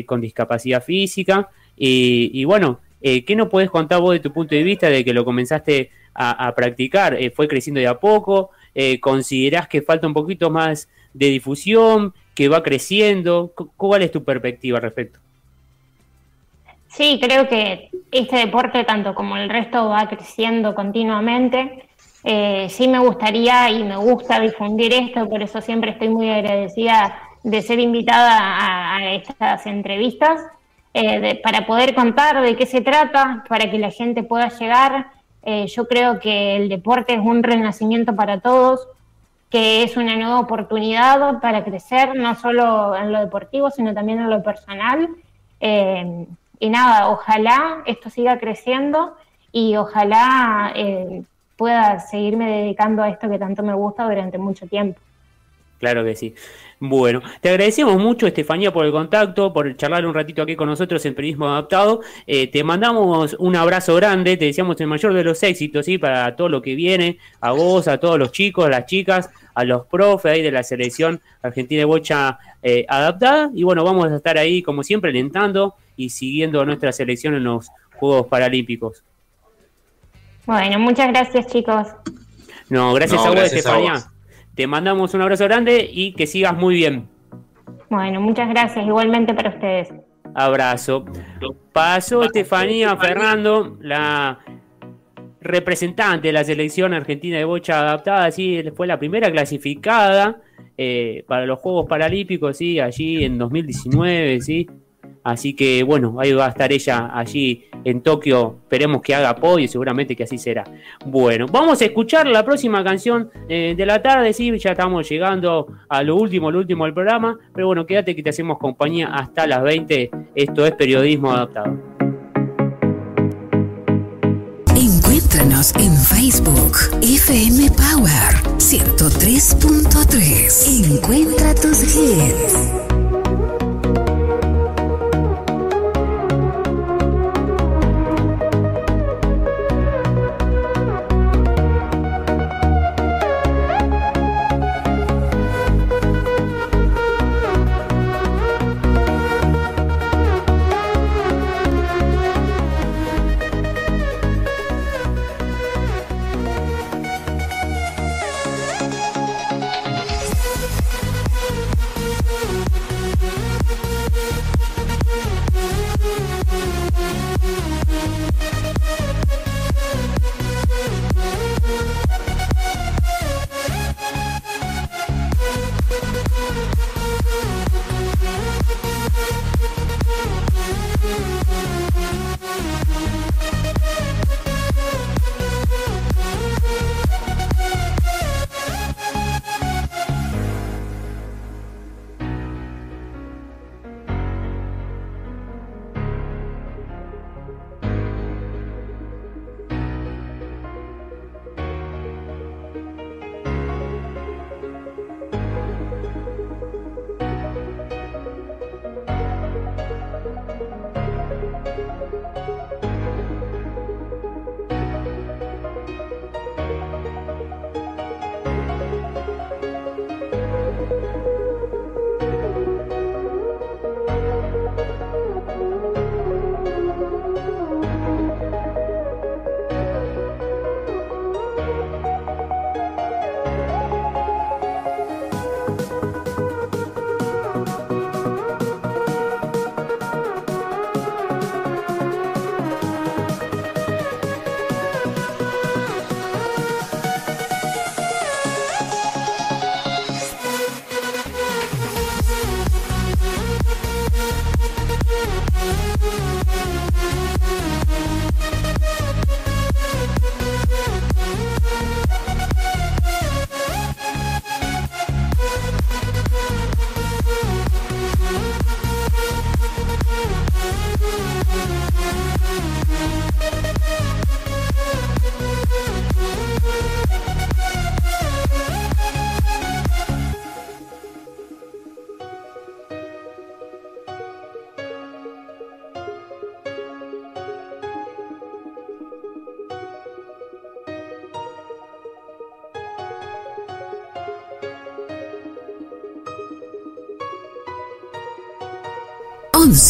con discapacidad física? y bueno, eh, ¿Qué nos puedes contar vos de tu punto de vista de que lo comenzaste a, practicar? Eh, ¿Fue creciendo de a poco? Eh, ¿Considerás que falta un poquito más de difusión? ¿Que va creciendo? ¿Cuál es tu perspectiva al respecto? Sí, creo que este deporte, tanto como el resto, va creciendo continuamente. Eh, sí me gustaría y me gusta difundir esto, por eso siempre estoy muy agradecida de ser invitada a estas entrevistas eh, para poder contar de qué se trata, para que la gente pueda llegar. Eh, yo creo que el deporte es un renacimiento para todos, que es una nueva oportunidad para crecer, no solo en lo deportivo, sino también en lo personal. Eh, y nada, ojalá esto siga creciendo y ojalá pueda seguirme dedicando a esto que tanto me gusta durante mucho tiempo. Claro que sí. Bueno, te agradecemos mucho, Estefanía, por el contacto, por charlar un ratito aquí con nosotros en Periodismo Adaptado. Eh, te mandamos un abrazo grande, te deseamos el mayor de los éxitos, ¿sí? Para todo lo que viene, a vos, a todos los chicos, a las chicas, a los profes ahí de la selección argentina de bocha eh, adaptada. Y bueno, vamos a estar ahí, como siempre, alentando y siguiendo a nuestra selección en los Juegos Paralímpicos. Bueno, muchas gracias, chicos. No, gracias a vos, Estefanía. Te mandamos un abrazo grande y que sigas muy bien. Bueno, muchas gracias, igualmente para ustedes. Abrazo. Pasó Estefanía Fernando, la representante de la selección argentina de bocha adaptada, sí, fue la primera clasificada eh, para los Juegos Paralímpicos, sí, allí en 2019, sí. Así que bueno, ahí va a estar ella allí en Tokio. Esperemos que haga y seguramente que así será. Bueno, vamos a escuchar la próxima canción eh, de la tarde. Sí, ya estamos llegando a lo último, lo último del programa. Pero bueno, quédate que te hacemos compañía hasta las 20. Esto es periodismo adaptado. Encuéntranos en Facebook, FM Power 103.3. Encuentra tus hits.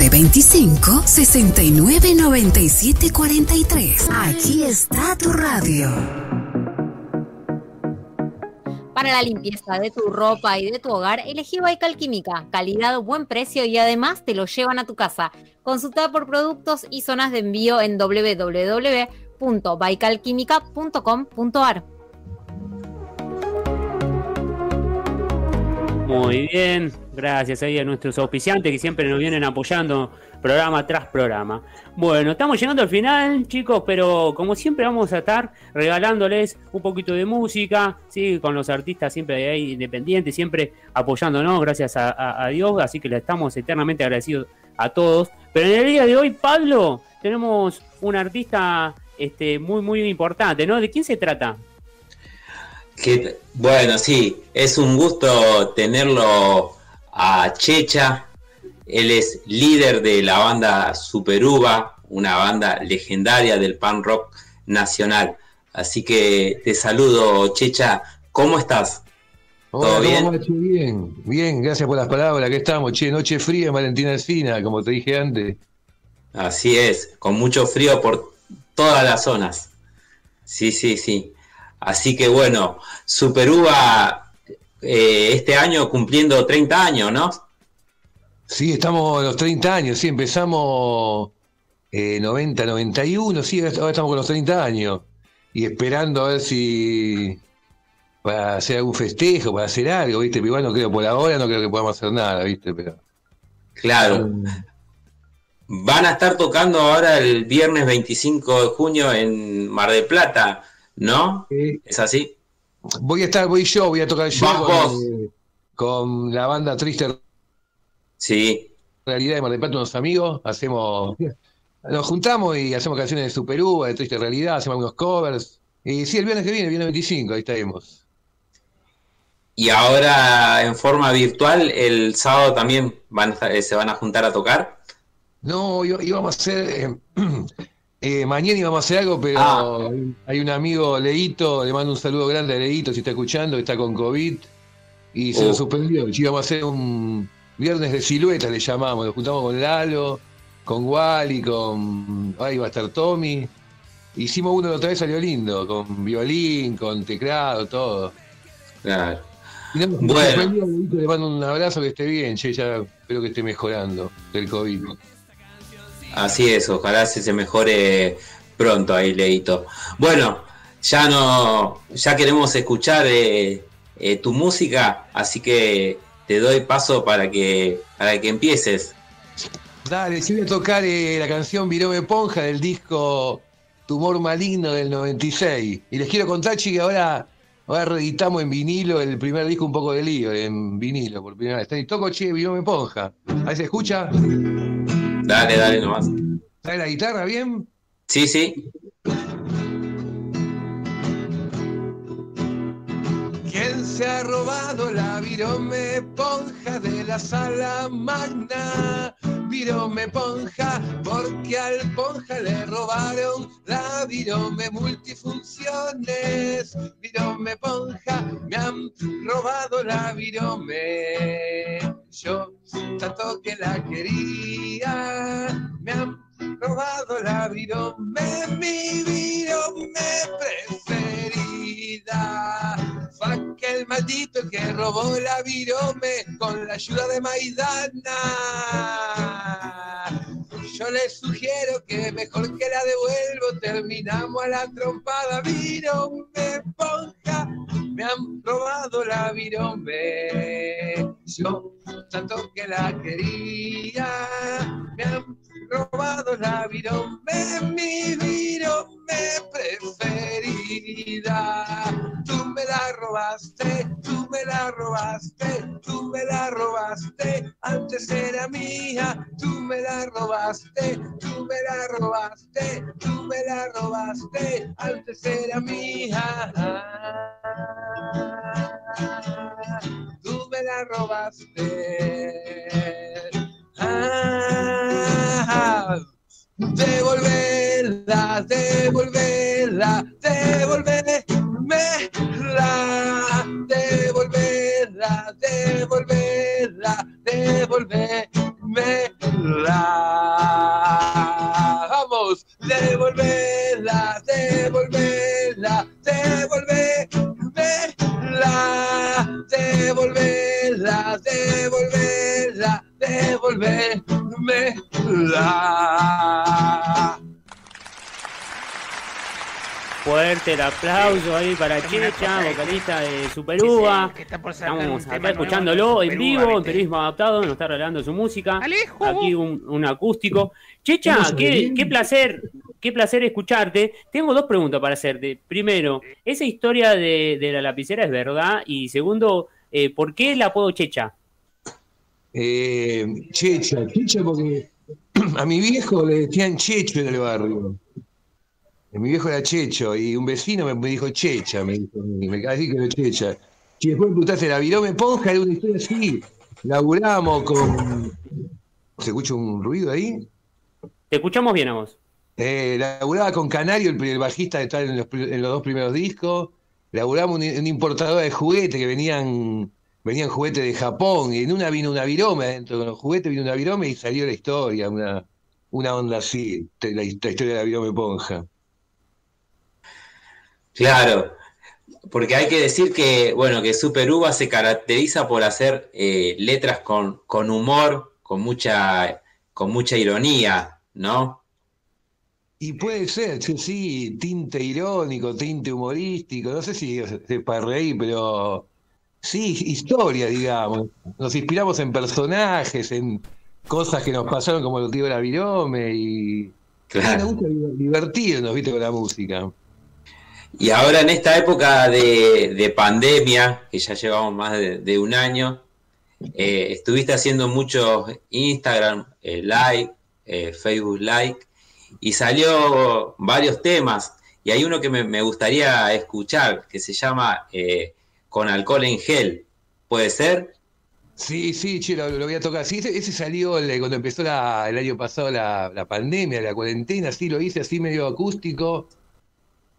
11 25 69 97 43. Aquí está tu radio. Para la limpieza de tu ropa y de tu hogar, elegí Baikal Química. Calidad, buen precio y además te lo llevan a tu casa. Consulta por productos y zonas de envío en www.baikalquimica.com.ar. Muy bien, gracias ahí a nuestros auspiciantes que siempre nos vienen apoyando programa tras programa. Bueno, estamos llegando al final, chicos, pero como siempre vamos a estar regalándoles un poquito de música, sí, con los artistas siempre ahí independientes, siempre apoyándonos, gracias a, Dios, así que le estamos eternamente agradecidos a todos. Pero en el día de hoy, Pablo, tenemos un artista este, muy, muy importante, ¿no? ¿De quién se trata? Bueno, sí, es un gusto tenerlo a Checha. Él es líder de la banda Superuva, una banda legendaria del pan rock nacional. Así que te saludo, Checha. ¿Cómo estás? ¿Todo bien? bien? Bien, gracias por las palabras. Aquí estamos, che, noche fría en Valentina Espina, como te dije antes. Así es, con mucho frío por todas las zonas. Sí, sí, sí. Así que bueno, Superuva eh, este año cumpliendo 30 años, ¿no? Sí, estamos a los 30 años, sí, empezamos eh, 90, 91, sí, ahora estamos con los 30 años. Y esperando a ver si para hacer algún festejo, para hacer algo, ¿viste? Pero igual no creo, por ahora no creo que podamos hacer nada, ¿viste? Pero. Claro. Van a estar tocando ahora el viernes 25 de junio en Mar del Plata. ¿No? ¿Es así? Voy a estar, voy yo, voy a tocar yo con, con, la banda Triste. Sí. Realidad de Mar del Plata, unos amigos, hacemos. Nos juntamos y hacemos canciones de Super U, de Triste Realidad, hacemos algunos covers. Y sí, el viernes que viene, el viernes 25, ahí estaremos. Y ahora en forma virtual, el sábado también van se van a juntar a tocar. No, íbamos a hacer. Eh, Eh, mañana íbamos a hacer algo, pero ah. hay un amigo, Leito, le mando un saludo grande a Leito si está escuchando, está con COVID y se lo oh. suspendió. íbamos a hacer un viernes de silueta, le llamamos, nos juntamos con Lalo, con Wally, con. Ahí va a estar Tommy. Hicimos uno la otra vez, salió lindo, con violín, con teclado, todo. Claro. bueno. le mando un abrazo, que esté bien, che, ya espero que esté mejorando del COVID. Así es, ojalá se, mejore pronto ahí, Leito. Bueno, ya no, ya queremos escuchar eh, eh, tu música, así que te doy paso para que, para que empieces. Dale, sí voy a tocar eh, la canción Virome Ponja del disco Tumor Maligno del 96. Y les quiero contar, que ahora, ahora reeditamos en vinilo el primer disco Un poco de lío, en vinilo por primera vez. Toco, che, Virome Ponja. A ver, ¿se escucha? Dale, dale nomás. ¿Trae la guitarra bien? Sí, sí. ¿Quién se ha robado la virome ponja de la sala magna? Virome ponja, porque al ponja le robaron la virome multifunciones. Virome ponja, me han robado la virome. Yo tanto que la quería, me han robado la virome, mi virome preferida. Fue aquel maldito que robó la virome con la ayuda de Maidana. Yo les sugiero que mejor que la devuelvo, terminamos a la trompada, virome ponja, me han robado la virome. Yo tanto que la quería, me han robado la virome, mi virome preferida. Tú me la robaste, tú me la robaste, tú me la robaste, antes era mía, tú me la robaste, tú me la robaste, tú me la robaste, antes era mía. Tú me la robaste. Ah, devolverla, devolverla, devolverla, devolverla, devolverla, devolverla. vos. Devolverla, devolverla, devolverla, devolverla, devolverla, devolverla. Fuerte el aplauso ahí para Checha, vocalista de Super Uva. Estamos acá escuchándolo en vivo, en periodismo adaptado, nos está regalando su música. Aquí un, un acústico. Checha, qué, qué placer, qué placer escucharte. Tengo dos preguntas para hacerte. Primero, ¿esa historia de, de la lapicera es verdad? Y segundo, eh, ¿por qué el apodo Checha? Eh, Checha, Checha porque a mi viejo le decían Checho en el barrio. Mi viejo era Checho y un vecino me, dijo Checha, me dijo, me decir que era Checha. Y después me preguntaste, ¿la virome Ponja? Era una historia así. Laburamos con... ¿Se escucha un ruido ahí? Te escuchamos bien a vos. Eh, laburaba con Canario, el, el bajista de estar en los, pri- en los dos primeros discos. Laburamos un, un importador de juguetes que venían, venían juguetes de Japón. Y en una vino una virome adentro con los juguetes, vino una virome y salió la historia, una, una onda así, la, la historia de la virome Ponja. Claro, porque hay que decir que, bueno, que Super Uva se caracteriza por hacer eh, letras con, con humor, con mucha, con mucha ironía, ¿no? Y puede ser, sí, sí, tinte irónico, tinte humorístico, no sé si es para reír, pero sí, historia, digamos. Nos inspiramos en personajes, en cosas que nos pasaron como lo tío la virome y Claro. Nos gusta divertirnos, viste, con la música. Y ahora en esta época de, de pandemia, que ya llevamos más de, de un año, eh, estuviste haciendo muchos Instagram eh, Live, eh, Facebook Live, y salió varios temas. Y hay uno que me, me gustaría escuchar, que se llama eh, Con alcohol en gel. ¿Puede ser? Sí, sí, che, lo, lo voy a tocar. Sí, ese, ese salió el- cuando empezó la- el año pasado la, la pandemia, la cuarentena, sí, lo hice así medio acústico.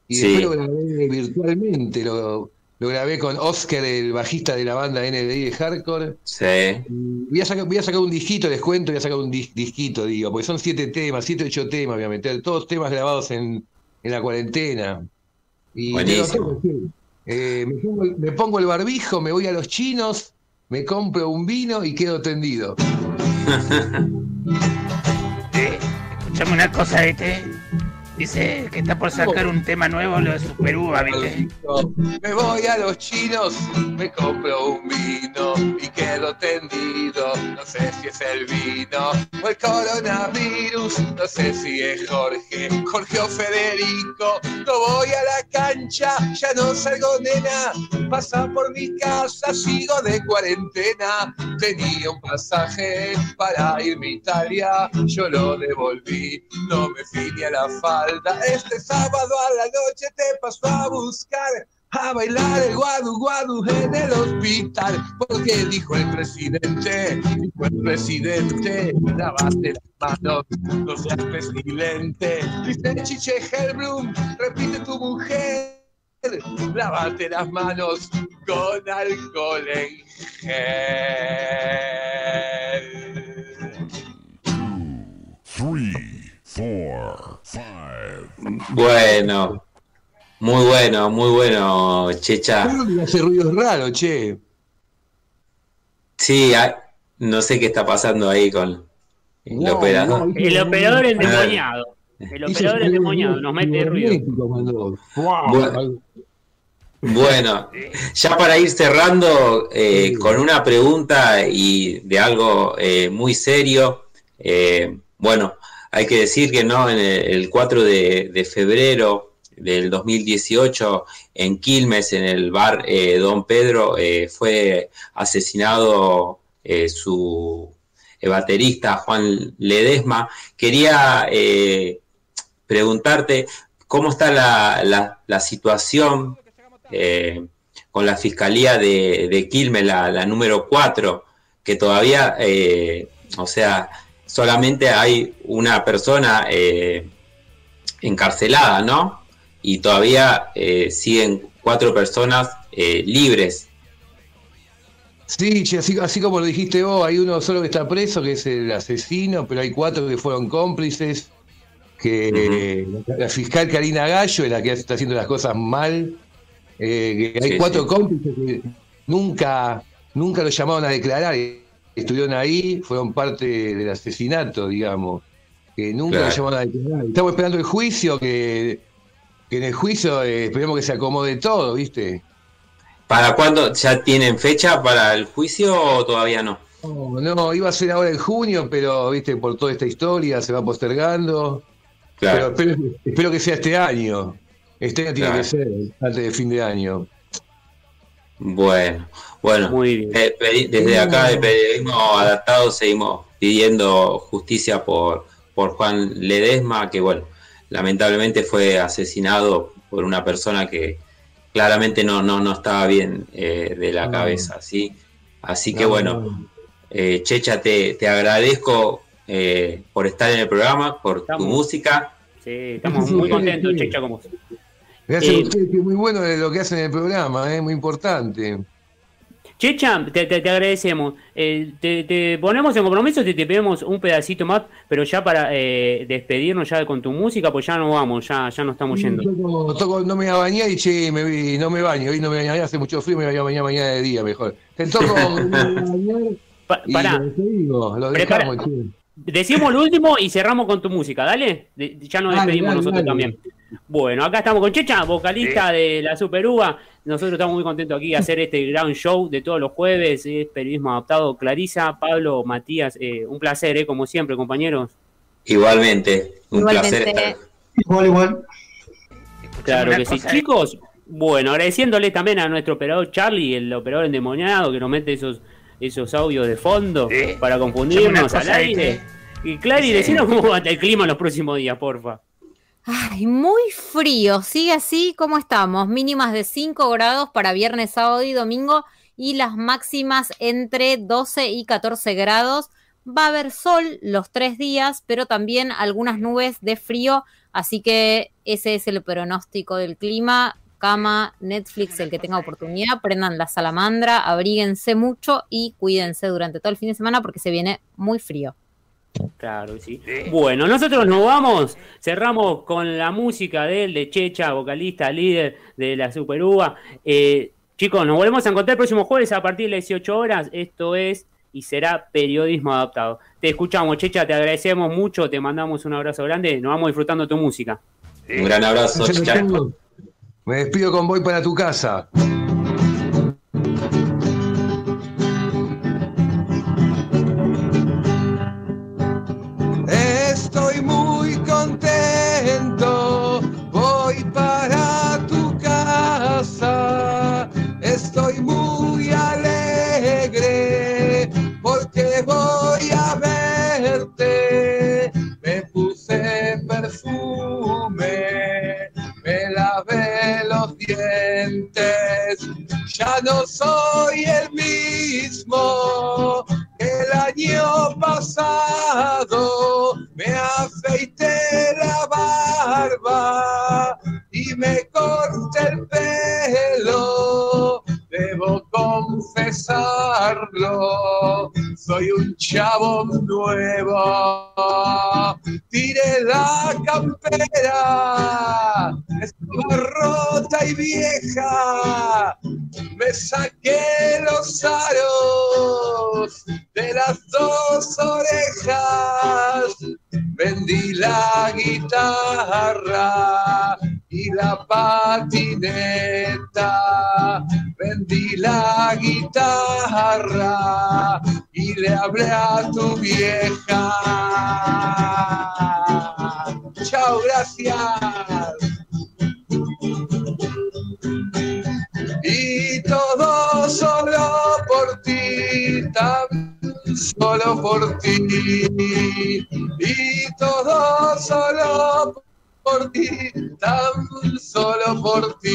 Y Sí. después lo grabé virtualmente, lo, lo grabé con Oscar, el bajista de la banda NDI de Hardcore. Sí. Voy a sacar, voy a sacar un disquito, les cuento, voy a sacar un dis- disquito, digo, porque son siete temas, siete, ocho temas, voy a meter, todos temas grabados en, en la cuarentena. Y Buenísimo. Eh, me, pongo, el- barbijo, me voy a los chinos, me compro un vino y quedo tendido. Escuchame una cosa, ¿viste? Dice que está por sacar un tema nuevo, lo de Super Uva, ¿viste? Me voy a los chinos, me compro un vino y quedo tendido. No sé si es el vino o el coronavirus, no sé si es Jorge, Jorge o Federico. No voy a la cancha, ya no salgo nena. Pasa por mi casa, sigo de cuarentena. Tenía un pasaje para irme a Italia, yo lo devolví, no me fui ni a la falda. Este sábado a la noche te paso a buscar. A bailar el guadu guadu en el hospital, porque dijo el presidente, dijo el presidente, lavate las manos, no seas pestilente. Dice Chiche Helblum, repite tu mujer, lávate las manos con alcohol en gel. Three, four, five. Bueno, muy bueno, muy bueno, Checha. Hace ruidos raros, che. Sí, hay- no sé qué está pasando ahí con el No, operador. no, El operador Ah. endemoniado. El operador endemoniado nos mete ruido. Bu- Bueno, ya para ir cerrando eh, con una pregunta y de algo eh, muy serio, eh, bueno, hay que decir que no, en el, el 4 de, febrero del 2018 en Quilmes, en el bar eh, Don Pedro, eh, fue asesinado eh, su eh, baterista Juan Ledesma. Quería preguntarte cómo está la, la- la situación con la Fiscalía de, de Quilmes, la, la número 4, que todavía, o sea, solamente hay una persona eh, encarcelada, ¿no? Y todavía eh, siguen cuatro personas eh, libres. Sí, así, así como lo dijiste vos, hay uno solo que está preso, que es el asesino, pero hay cuatro que fueron cómplices. que la fiscal Karina Gallo es la que está haciendo las cosas mal, eh, que hay Sí, cuatro sí. cómplices que nunca, nunca lo llamaron a declarar, estuvieron ahí, fueron parte del asesinato, digamos, que nunca Claro. llamaron a declarar. Estamos esperando el juicio, que, que en el juicio eh, esperemos que se acomode todo, ¿viste? ¿Para cuándo? ¿Ya tienen fecha para el juicio o todavía no? No, no, iba a ser ahora en junio, pero viste, por toda esta historia se va postergando. Claro. Pero espero, espero que sea este año. Este año tiene Claro. que ser, antes de fin de año. Bueno, bueno, Muy bien. eh, desde acá de Periodismo Adaptado seguimos pidiendo justicia por, por Juan Ledesma, que bueno, lamentablemente fue asesinado por una persona que claramente no, no, no estaba bien eh, de la No. cabeza, ¿sí? Así que No, bueno, no. eh, Checha, te, te agradezco eh, por estar en el programa, por Estamos- tu música. Sí, estamos Sí, muy contentos. Checha, como Gracias Eh, a ustedes, que es muy bueno de lo que hacen en el programa, es muy importante. Checha, te, te- te agradecemos. Eh, te, te ponemos en compromiso, te, te pedimos un pedacito más, pero ya para eh, despedirnos ya con tu música, pues ya no vamos, ya, ya no estamos yendo. Toco, toco- no me voy a bañar y che, me, no me baño. Hoy no me baño, hace mucho frío, me voy a bañar mañana de día mejor. Te toco me voy a bañar Pa- pará. lo dejamos. Decimos lo último y cerramos con tu música, dale. De- ya nos Dale, despedimos dale, nosotros dale. también. Bueno, acá estamos con Checha, vocalista de la Super Uva. Nosotros estamos muy contentos aquí de hacer este gran show de todos los jueves. Es periodismo adaptado. Clarisa, Pablo, Matías, eh, un placer, eh, como siempre, compañeros. Igualmente, un Igualmente. placer estar. Igual, igual. Claro que sí. eh. Chicos, bueno, agradeciéndoles también a nuestro operador Charlie, el operador endemoniado, que nos mete esos, esos audios de fondo Sí. para confundirnos al aire. Y Clary, Sí. decinos cómo va a estar el clima en los próximos días, porfa. Ay, muy frío, sigue así como estamos, mínimas de 5 grados para viernes, sábado y domingo y las máximas entre 12 y 14 grados. Va a haber sol los tres días, pero también algunas nubes de frío, así que ese es el pronóstico del clima. Cama, Netflix, el que tenga oportunidad, prendan la salamandra, abríguense mucho y cuídense durante todo el fin de semana porque se viene muy frío. Claro sí. Bueno, nosotros nos vamos, cerramos con la música de él, de Checha, vocalista, líder de la Super Uva. Eh, chicos, nos volvemos a encontrar el próximo jueves a partir de las 18 horas. Esto es y será periodismo adaptado. Te escuchamos, Checha, te agradecemos mucho, te mandamos un abrazo grande, nos vamos disfrutando tu música. Un gran abrazo, Checha. Me despido con Voy para tu casa.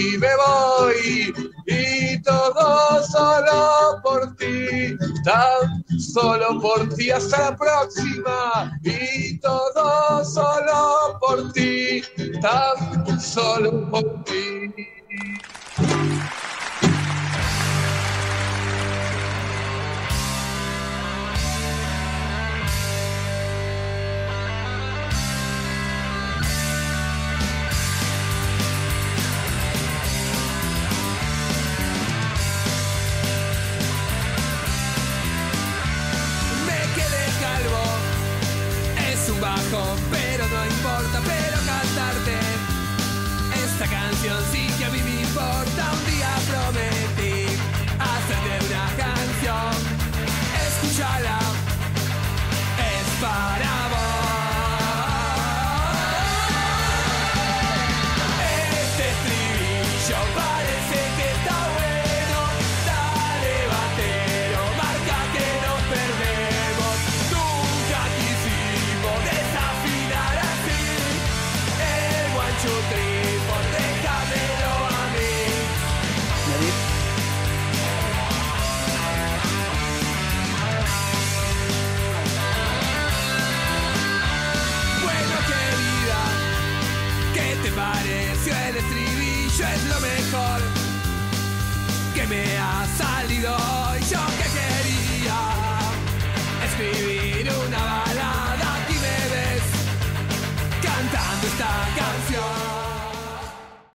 Ti me voy. Y todo solo por ti, tan solo por ti. Hasta la próxima. Y todo solo por ti, tan solo por ti.